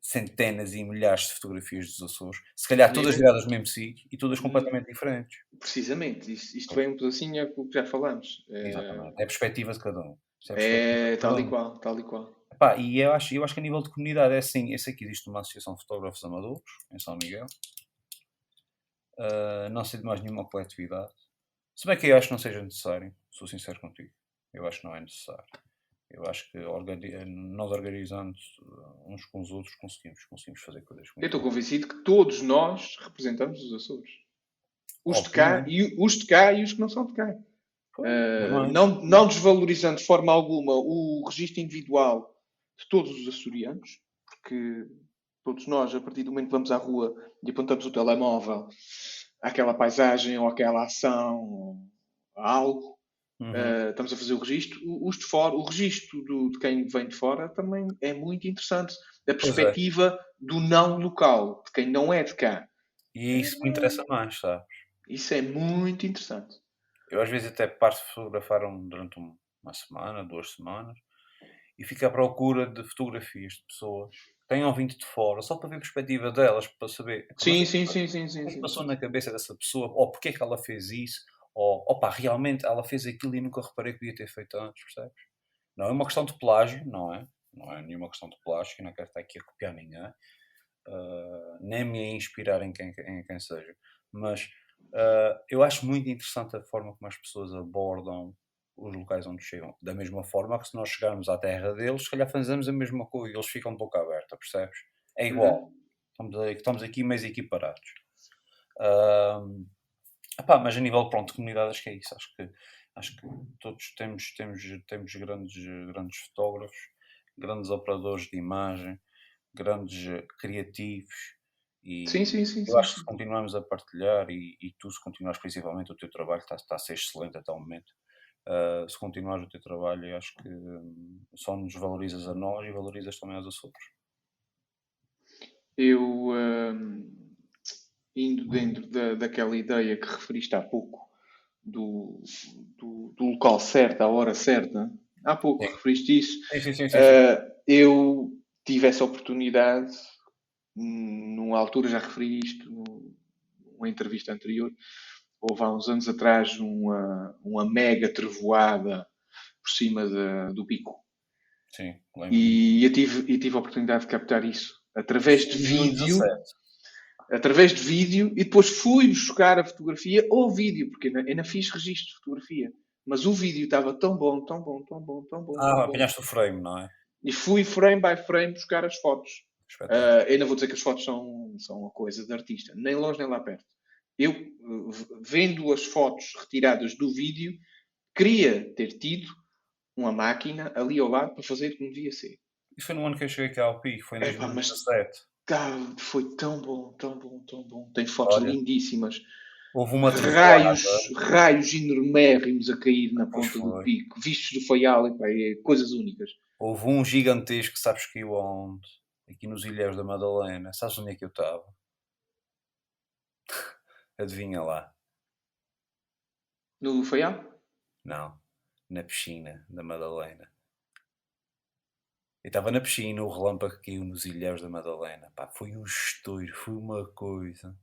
centenas e milhares de fotografias dos Açores, se calhar todas viradas no mesmo sítio e todas completamente diferentes. Precisamente, isto, isto vem um pedacinho é o que já falamos. Exatamente, é a perspectiva de cada um. É, é tal e qual, tal e qual. Epá, e eu acho, eu acho que a nível de comunidade é assim, esse aqui existe uma associação de fotógrafos amadores, em São Miguel, uh, não sei de mais nenhuma coletividade, se bem que eu acho que não seja necessário, sou sincero contigo, eu acho que não é necessário. Eu acho que nós organizando uns com os outros conseguimos, conseguimos fazer coisas. Eu estou convencido que todos nós representamos os Açores. Os de, cá, e, os de cá e os que não são de cá. Uh, não, não desvalorizando de forma alguma o registro individual de todos os açorianos, porque todos nós, a partir do momento que vamos à rua e apontamos o telemóvel àquela paisagem ou àquela ação, a algo, Uhum. Uh, estamos a fazer o registro. Os de fora, o registro do, de quem vem de fora também é muito interessante. Da é. perspectiva é. do não local, de quem não é de cá. E isso me interessa mais, sabes? Isso é muito interessante. Eu às vezes até passo de fotografar durante uma semana, duas semanas, e fico à procura de fotografias de pessoas que tenham vindo de fora, só para ver a perspectiva delas, para saber sim, sim, sim, sim, sim, o que passou na cabeça dessa pessoa, ou porque é que ela fez isso, ou opa, realmente ela fez aquilo e nunca reparei que podia ter feito antes, percebes? Não é uma questão de plágio, não é? Não é nenhuma questão de plágio, que não quero estar aqui a copiar ninguém, uh, nem me a inspirar em quem, em quem seja, mas uh, eu acho muito interessante a forma como as pessoas abordam os locais onde chegam. Da mesma forma que se nós chegarmos à terra deles, se calhar fazemos a mesma coisa e eles ficam de boca aberta, percebes? É igual. Uhum. Estamos, estamos aqui meio equiparados. Uh, Epá, mas a nível pronto, de comunidade, acho que é isso. Acho que, acho que todos temos, temos, temos grandes, grandes fotógrafos, grandes operadores de imagem, grandes criativos. E sim, sim, sim. Eu sim, acho que se continuarmos a partilhar e, e tu, se continuares principalmente o teu trabalho, está, está a ser excelente até o momento. Uh, se continuares o teu trabalho, eu acho que um, só nos valorizas a nós e valorizas também aos outros. Eu. Um indo dentro da, daquela ideia que referiste há pouco, do, do, do, local certo, à hora certa, há pouco sim. referiste isso, sim, sim, uh, eu tive essa oportunidade, numa altura já referi isto, numa entrevista anterior, houve há uns anos atrás uma, uma mega trevoada por cima de, do pico. Sim, e eu tive, eu tive a oportunidade de captar isso através de vídeo através de vídeo e depois fui buscar a fotografia ou vídeo, porque ainda, ainda fiz registro de fotografia. Mas o vídeo estava tão bom, tão bom, tão bom, tão bom. Ah, apanhaste o frame, não é? E fui frame by frame buscar as fotos. Uh, ainda vou dizer que as fotos são, são uma coisa de artista, nem longe nem lá perto. Eu, vendo as fotos retiradas do vídeo, queria ter tido uma máquina ali ao lado para fazer como devia ser. Isso foi no ano que eu cheguei aqui ao PI, foi em 2017. Cara, foi tão bom, tão bom, tão bom. Tem fotos Olha, lindíssimas. Houve uma raios, raios enormérrimos a cair na ponta do pico, vistos do faial, e, é coisas únicas. Houve um gigantesco, sabes que eu onde? Aqui nos Ilhéus da Madalena. Sabes onde é que eu estava? Adivinha lá. No faial? Não, na piscina da Madalena. Eu estava na piscina, o relâmpago caiu nos ilhéus da Madalena. Pá, foi um estouro, foi uma coisa.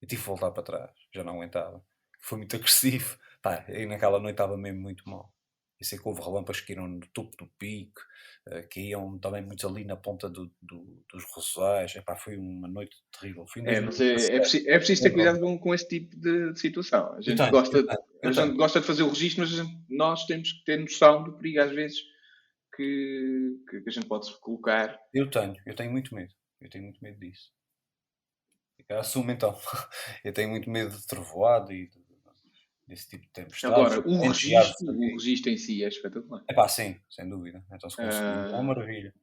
Eu tive que voltar para trás, já não aguentava. Foi muito agressivo. Pá, e naquela noite estava mesmo muito mal. Eu sei que houve relâmpagos que caíram no topo do pico, uh, caíam também muitos ali na ponta do, do, dos rosais. Epá, foi uma noite terrível. é, mas é, é, preciso, é preciso ter cuidado com, com esse tipo de, de situação. A gente, tenho, gosta, a gente gosta de fazer o registro, mas gente, nós temos que ter noção do perigo às vezes que, que, a gente pode colocar. Eu tenho, eu tenho muito medo. Eu tenho muito medo disso. Eu assumo então. eu tenho muito medo de trovoado e desse tipo de tempestade. Agora, o registro, o registro em si é espetacular. É pá, sim, sem dúvida. Então se conseguir, uh, é uma maravilha.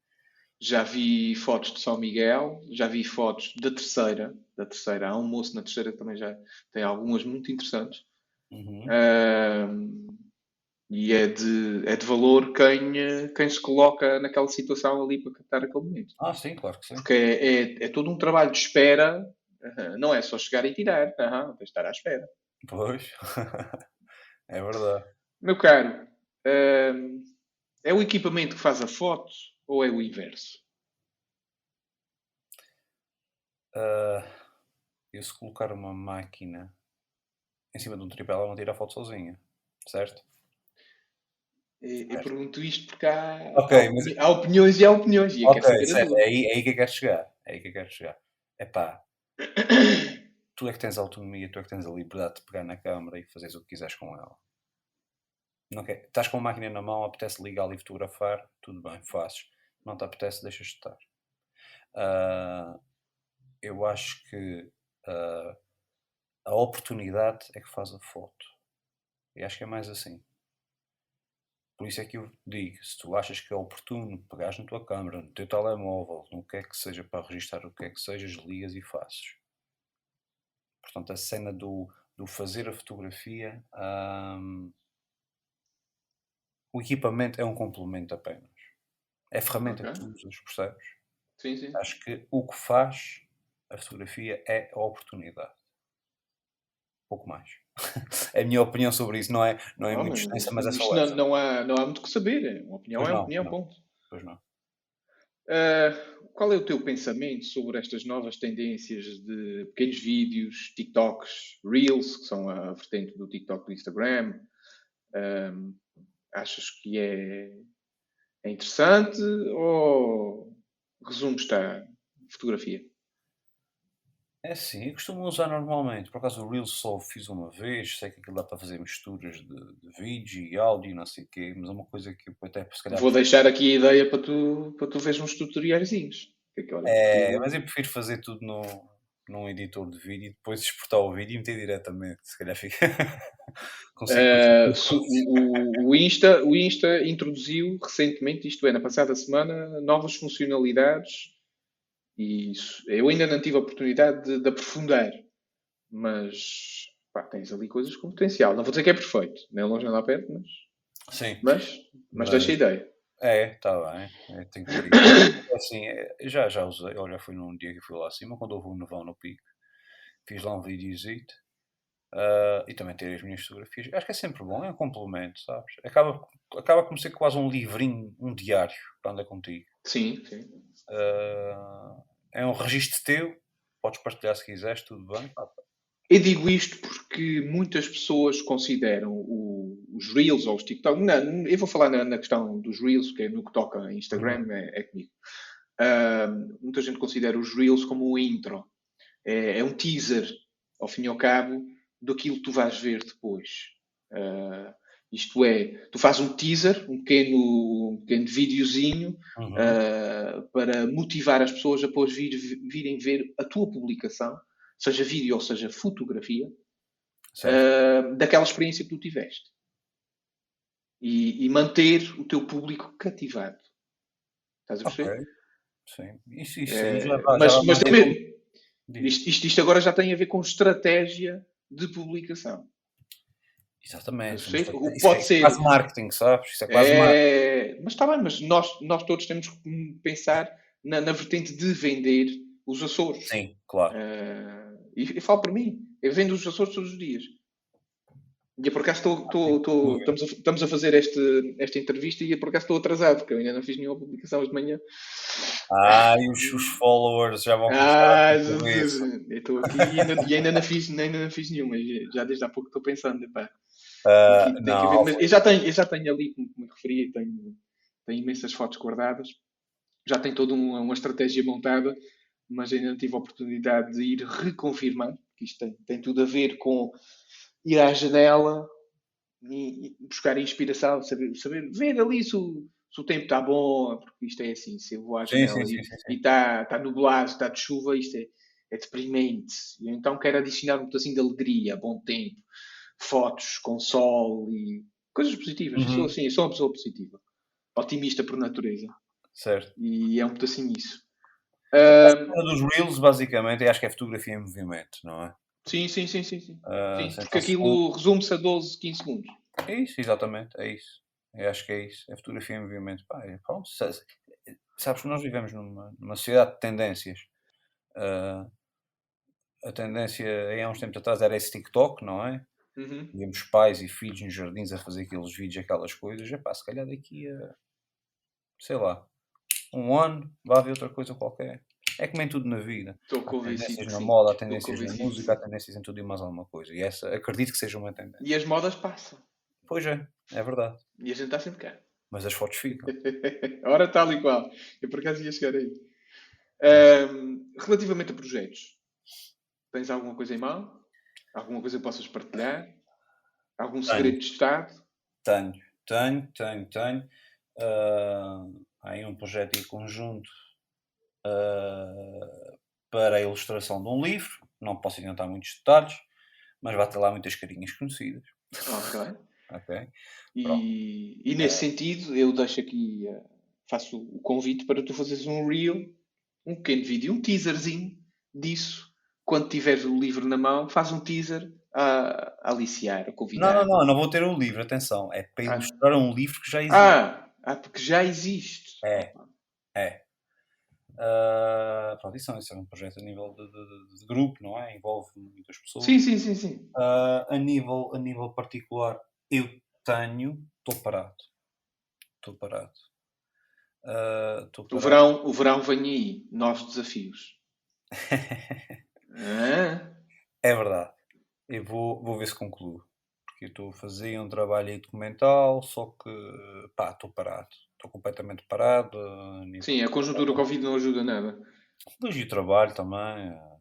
Já vi fotos de São Miguel, já vi fotos da terceira, da terceira. Há um moço na terceira que também já tem algumas muito interessantes. Uhum. Uh, E é de, é de valor quem, eh, quem se coloca naquela situação ali para captar aquele momento. Ah, sim, claro que sim. Porque é, é, é todo um trabalho de espera, não é só chegar e tirar, uhum, de estar à espera. Pois, é verdade. Meu caro, hum, é o equipamento que faz a foto ou é o inverso? Uh, eu se colocar uma máquina em cima de um tripé, ela não tira a foto sozinha, certo? Eu, pergunto isto porque há, okay, há, mas... há opiniões e há opiniões. E ok, certo, é, aí, é aí que eu quero chegar. É aí que eu quero chegar. É pá, tu é que tens a autonomia, tu é que tens a liberdade de pegar na câmera e fazeres o que quiseres com ela. Não quer. Estás com a máquina na mão, apetece ligar e fotografar, tudo bem, fazes. Não te apetece, deixas de estar. Uh, eu acho que uh, a oportunidade é que faz a foto. E acho que é mais assim. Por isso é que eu digo, se tu achas que é oportuno, pegares na tua câmera, no teu telemóvel, no que é que seja para registrar o que é que seja, ligas e fazes. Portanto, a cena do, do fazer a fotografia, hum, o equipamento é um complemento apenas. É a ferramenta okay. que tu usas, percebes? Sim, sim. Acho que o que faz a fotografia é a oportunidade. Pouco mais. É a minha opinião sobre isso, não é, não é não, muito extensa, mas é só não, não, há, não há muito que saber. Uma opinião pois é uma opinião, ponto. Pois não. Uh, qual é o teu pensamento sobre estas novas tendências de pequenos vídeos, TikToks, Reels, que são a vertente do TikTok do Instagram? Um, achas que é, é interessante ou resumes-te à fotografia? É sim, eu costumo usar normalmente. Por acaso o Reels só fiz uma vez, sei que aquilo dá para fazer misturas de, de vídeo e áudio e não sei o quê, mas é uma coisa que eu até se calhar. Vou deixar aqui a ideia para tu, para tu veres uns tutoriaizinhos. É, é, mas eu prefiro fazer tudo no, num editor de vídeo e depois exportar o vídeo e meter diretamente. Se calhar fica. uh, o, o, Insta, o Insta introduziu recentemente, isto é, na passada semana, novas funcionalidades e isso, eu ainda não tive a oportunidade de, de aprofundar, mas pá, tens ali coisas com potencial. Não vou dizer que é perfeito, nem longe nem lá perto, mas. Sim. Mas, mas, mas deixa a ideia. É, está bem. É, tenho que assim, é, já, já usei. Olha, fui num dia que fui lá acima, quando houve um nevão no pico. Fiz lá um videozito. Uh, e também ter as minhas fotografias. Acho que é sempre bom, é um complemento, sabes? Acaba, acaba como ser quase um livrinho, um diário para andar contigo. Sim, sim. Uh, é um registro teu, podes partilhar se quiseres, tudo bem. Eu digo isto porque muitas pessoas consideram o, os Reels ou os TikTok. Não, eu vou falar na, na, questão dos Reels, que é no que toca Instagram, uhum. é, é comigo. Uh, muita gente considera os Reels como um intro. É, é, um teaser, ao fim e ao cabo, daquilo que tu vais ver depois. Uh, isto é, tu fazes um teaser, um pequeno, um pequeno videozinho uhum. uh, para motivar as pessoas a depois vir, virem ver a tua publicação, seja vídeo ou seja fotografia, uh, daquela experiência que tu tiveste. E, e, manter o teu público cativado. Estás a perceber? Okay. Sim, isso, isso é, já, mas, já mas também, isto, isto, isto agora já tem a ver com estratégia de publicação. Exatamente. Sei, é pode é ser. quase marketing, sabes? Isso é quase é... marketing. Mas está bem, mas nós, nós todos temos que pensar na, na vertente de vender os Açores. Sim, claro. Uh, e, e falo por mim, eu vendo os Açores todos os dias. E por acaso estou, estou, estou, estamos, a, estamos a fazer este, esta entrevista e por acaso estou atrasado, porque eu ainda não fiz nenhuma publicação hoje de manhã. Ah, e os, os followers já vão começar. Ah, eu estou aqui e ainda, e ainda, não fiz, ainda não fiz nenhuma. Já desde há pouco estou pensando, epá, Uh, não, eu, já tenho, eu já tenho ali, como, como referi, tenho, tenho imensas fotos guardadas, já tenho toda uma, uma, estratégia montada, mas ainda não tive a oportunidade de ir reconfirmar, que isto tem, tem tudo a ver com ir à janela e, e buscar inspiração, saber, saber ver ali se o, se o tempo está bom, porque isto é assim, se eu vou à janela sim, sim, sim, e está tá nublado, está de chuva, isto é, é deprimente. Então quero adicionar um pedacinho de alegria, bom tempo fotos com sol e coisas positivas. Uhum. Sou assim, sou uma pessoa positiva, otimista por natureza. Certo. E é um pedacinho isso. Um dos Reels, basicamente, acho que é fotografia em movimento, não é? Sim, sim, sim, sim. sim. Uh, sim porque aquilo resume-se a 12, 15 segundos. É isso, exatamente, é isso. Eu acho que é isso. É fotografia em movimento. Pá, é, pronto, sabes que nós vivemos numa, numa sociedade de tendências. Uh, a tendência, há uns tempos atrás, era esse TikTok, não é? Uhum. Víamos pais e filhos nos jardins a fazer aqueles vídeos, aquelas coisas. É pá, se calhar daqui a, sei lá, um ano, vai haver outra coisa qualquer. É como em tudo na vida. Estou Há convencido. tendências que na moda, há tendências na música, há tendências em tudo e mais alguma coisa. E essa, acredito que seja uma tendência. E as modas passam. Pois é, é verdade. E a gente está sempre cá. Mas as fotos ficam. Ora, tal e qual. Eu por acaso ia chegar aí. Ahm, relativamente a projetos, tens alguma coisa em mão? Alguma coisa que possas partilhar? Algum segredo de Estado? Tenho, tenho, tenho, tenho. Ah, há aí um projeto em conjunto ah, para a ilustração de um livro. Não posso adiantar muitos detalhes, mas vai ter lá muitas carinhas conhecidas. Ok. Ok? E, e nesse sentido, eu deixo aqui, eh, faço o convite para tu fazeres um reel, um pequeno vídeo, um teaserzinho disso. Quando tiveres o livro na mão, faz um teaser a, a aliciar, a convidar. Não, não, não, não vou ter o livro, atenção. É para Ah. ilustrar um livro que já existe. Ah, ah, porque já existe. É. É. Ah, pronto, isso, é- isso é um projeto a nível de, de- de- grupo, não é? Envolve muitas pessoas. Sim, sim, sim, sim. Ah, a, nível, a nível particular, eu tenho. Estou parado. Estou parado. Estou O verão, o verão vem aí, novos desafios. Ah, É verdade. Eu vou, vou ver se concluo. Porque eu estou a fazer um trabalho aí documental, só que, pá, estou parado. Estou completamente parado. sim, a conjuntura Covid não ajuda nada. Depois o trabalho também. eh,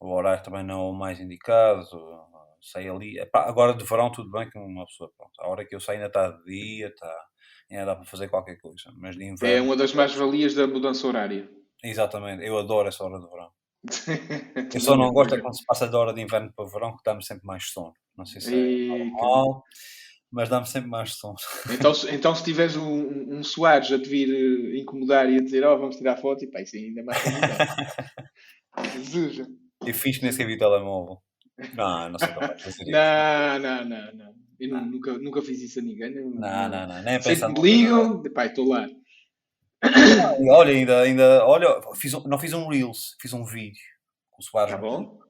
O horário também não é o mais indicado. eh, Sei ali. epá, agora de verão tudo bem que uma pessoa, pronto, a hora que eu saio ainda está de dia, está, ainda dá para fazer qualquer coisa. Mas de É inverno, uma das mais-valias da mudança horária. exatamente, eu adoro essa hora de verão. Eu só não gosto é quando se passa da hora de inverno para verão, que dá-me sempre mais sono. Não sei se é normal, mas dá-me sempre mais sono. Então, se- então se tiveres um, um, Soares a te vir eh, incomodar e a dizer, oh, vamos tirar foto, e pá, isso ainda é mais. Jesus. Eu fiz que nem sei o telemóvel. Não, não sou capaz de fazer isso. Não, não, não, não. Eu nu- nunca, nunca fiz isso a ninguém. Não, Não, não, não, nem Sempre me ligam, pá, estou lá. E Olha, ainda, ainda, olha, fiz um- não fiz um Reels, fiz um vídeo com o Soares. Tá bom?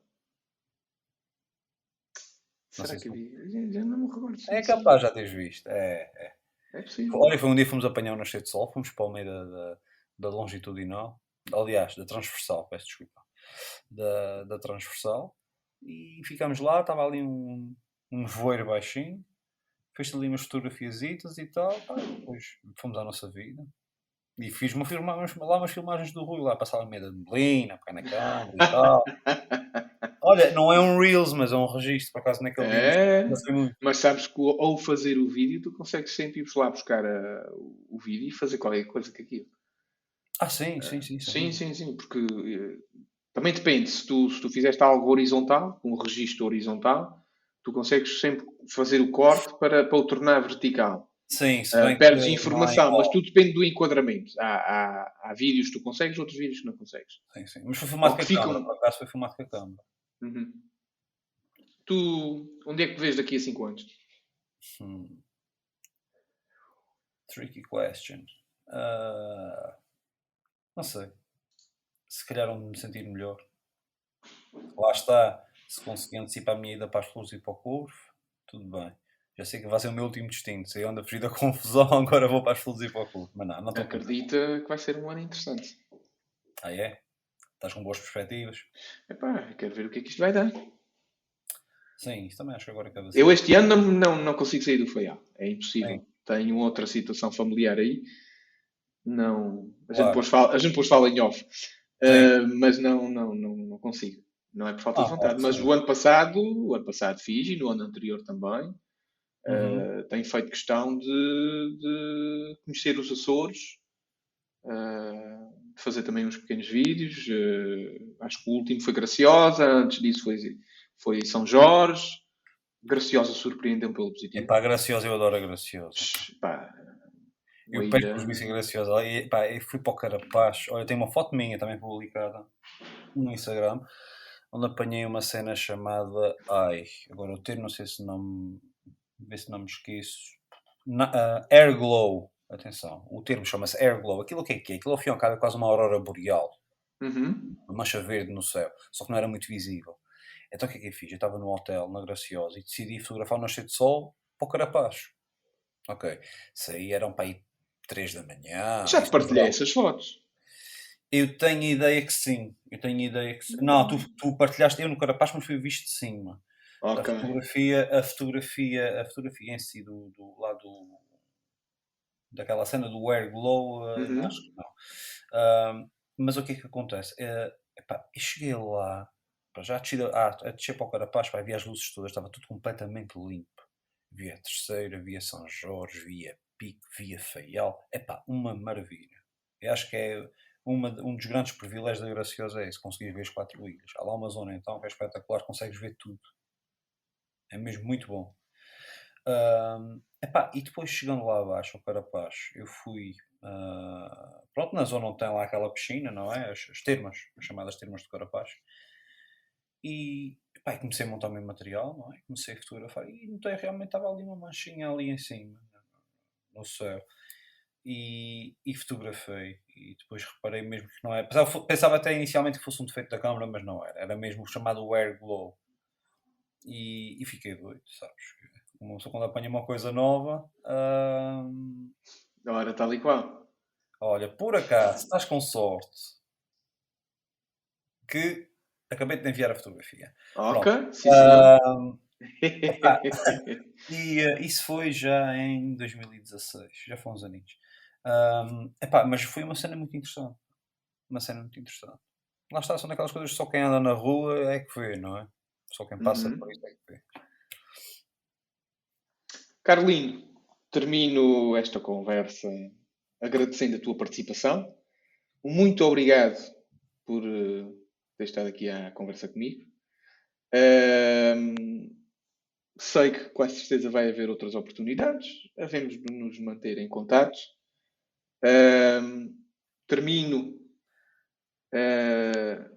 Será sei que se- vi? Já- Já não me recordo. se- É capaz já teres visto. É, é. É possível. Olha, foi um dia que fomos apanhar o nascer de sol, fomos para o meio da, da, da longitudinal, aliás, da transversal, peço desculpa, da, da transversal, e ficámos lá, estava ali um, um voeiro baixinho, fez ali umas fotografiasitas e tal, pá, e depois fomos à nossa vida. E fiz, uma, lá umas filmagens do Rui, lá passar ali meio da neblina, pegar na câmera e tal. Olha, não é um Reels, mas é um registro, por acaso naquele. É, muito. mas sabes que ao fazer o vídeo, tu consegues sempre ir lá buscar a- o- vídeo e fazer qualquer coisa com aquilo. Ah, sim, sim, sim. Sim, sim, sim, porque eh, também depende, se tu, se tu fizeste algo horizontal, com um registro horizontal, tu consegues sempre fazer o corte para, para o tornar vertical. Sim, se que perdes informação, mas tudo depende do enquadramento. Há, há, há vídeos que tu consegues, outros vídeos que não consegues. Sim, sim. Mas foi filmado com a ficam- câmera, por acaso foi filmado com a câmera. Uhum. Tu, onde é que te vês daqui a 5 anos? Hmm. Tricky question. Ah, não sei. Se calhar onde me sentir melhor. Lá está. Se conseguir antecipar a minha ida para as flores e para o Corvo, tudo bem. Já sei que vai ser o meu último destino. Sei onde a fugir da confusão, agora vou para as flores e para o Corvo. Mas não, não estou Acredita que vai ser um ano interessante. Ah, é? Estás com boas perspectivas? Epá, quero ver o que é que isto vai dar. Sim, isso também acho que agora acaba Eu este ano não, não, não consigo sair do Faial. É impossível. Sim. Tenho outra situação familiar aí. Não. A gente Claro. depois fala, a gente depois fala em off. Uh, mas não, não, não, não consigo. Não é por falta de Ah, vontade. pode Mas o ano passado, o ano passado fiz e no ano anterior também. Uhum. Uh, tenho feito questão de, de conhecer os Açores, uh, fazer também uns pequenos vídeos. uh, acho que o último foi Graciosa, antes disso foi, foi São Jorge. Graciosa surpreendeu-me pelo positivo. Epá, Graciosa, eu adoro a Graciosa. Pá, Eu peço por bici graciosa. E, pá, eu fui para o Carapaz. Olha, tem uma foto minha também publicada no Instagram, onde apanhei uma cena chamada. Ai, agora o termo, não sei se não me ver se não me esqueço. Na, uh, Air Glow, atenção, o termo chama-se Air Glow. Aquilo que é que é? Aquilo ao fim e ao cabo é quase uma aurora boreal. Uhum. Uma mancha verde no céu, só que não era muito visível. Então o que é que eu fiz? Eu estava no hotel, na Graciosa, e decidi fotografar o nascer de sol para o Carapacho. Ok. Saí, eram para aí 3 da manhã. Já te partilhei essas fotos. Eu tenho ideia que sim. Eu tenho ideia que sim. Não, tu, tu partilhaste eu no Carapacho, mas fui visto de cima. Ok. A fotografia, a fotografia, a fotografia em si do, do lado daquela cena do Air Glow, uh, Uhum. acho que não. Mas o que é que acontece? Eh, epá, eu cheguei lá, pá, já a descer, a, a descer para o Carapaz, pá, via as luzes todas, estava tudo completamente limpo. Via Terceira, via São Jorge, via Pico, via Faial. Epá, uma maravilha. Eu acho que é uma, um dos grandes privilégios da Graciosa é esse, conseguir ver as quatro ilhas. Há lá uma zona então que é espetacular, consegues ver tudo. É mesmo muito bom. Epá, e depois chegando lá abaixo, ao Carapaz, eu fui. ah, pronto, na zona onde tem lá aquela piscina, não é? As, as termas, as chamadas termas do Carapaz. E, epá, comecei a montar o meu material, não é? Comecei a fotografar e notei realmente estava ali uma manchinha ali em cima, no céu. E, e fotografei. E depois reparei mesmo que não era. Pensava, pensava até inicialmente que fosse um defeito da câmera, mas não era. Era mesmo o chamado air glow. E, e fiquei doido, sabes? Uma pessoa quando apanha uma coisa nova. hum, Ora, tal e qual. olha, por acaso, estás com sorte que acabei de enviar a fotografia. Ok, sim, senhor. Hum, e eh, isso foi já em 2016, já foi uns aninhos. Epá, mas foi uma cena muito interessante. Uma cena muito interessante. Lá está, são daquelas coisas que só quem anda na rua é que vê, não é? Só quem passa Uhum. por isso é que vê. Carlino, termino esta conversa agradecendo a tua participação. Muito obrigado por eh, ter estado aqui à conversa comigo. Ahm, sei que com certeza vai haver outras oportunidades. Havemos de nos manter em contato. Ahm, termino ah,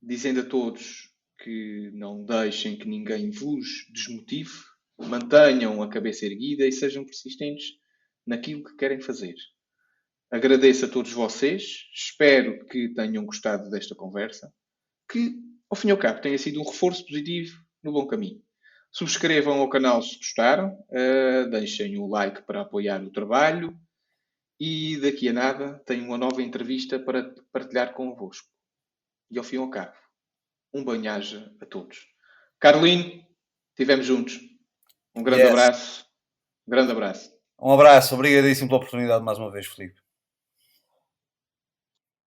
dizendo a todos que não deixem que ninguém vos desmotive, mantenham a cabeça erguida e sejam persistentes naquilo que querem fazer. Agradeço a todos vocês, espero que tenham gostado desta conversa, que, ao fim e ao cabo, tenha sido um reforço positivo no bom caminho. Subscrevam o canal se gostaram, ah, deixem o like para apoiar o trabalho e daqui a nada tenho uma nova entrevista para partilhar convosco. E ao fim e ao cabo, um banhaja a todos. Carlino, estivemos juntos. Um grande Yes. abraço. Um grande abraço. Um abraço, obrigadíssimo pela oportunidade mais uma vez, Felipe.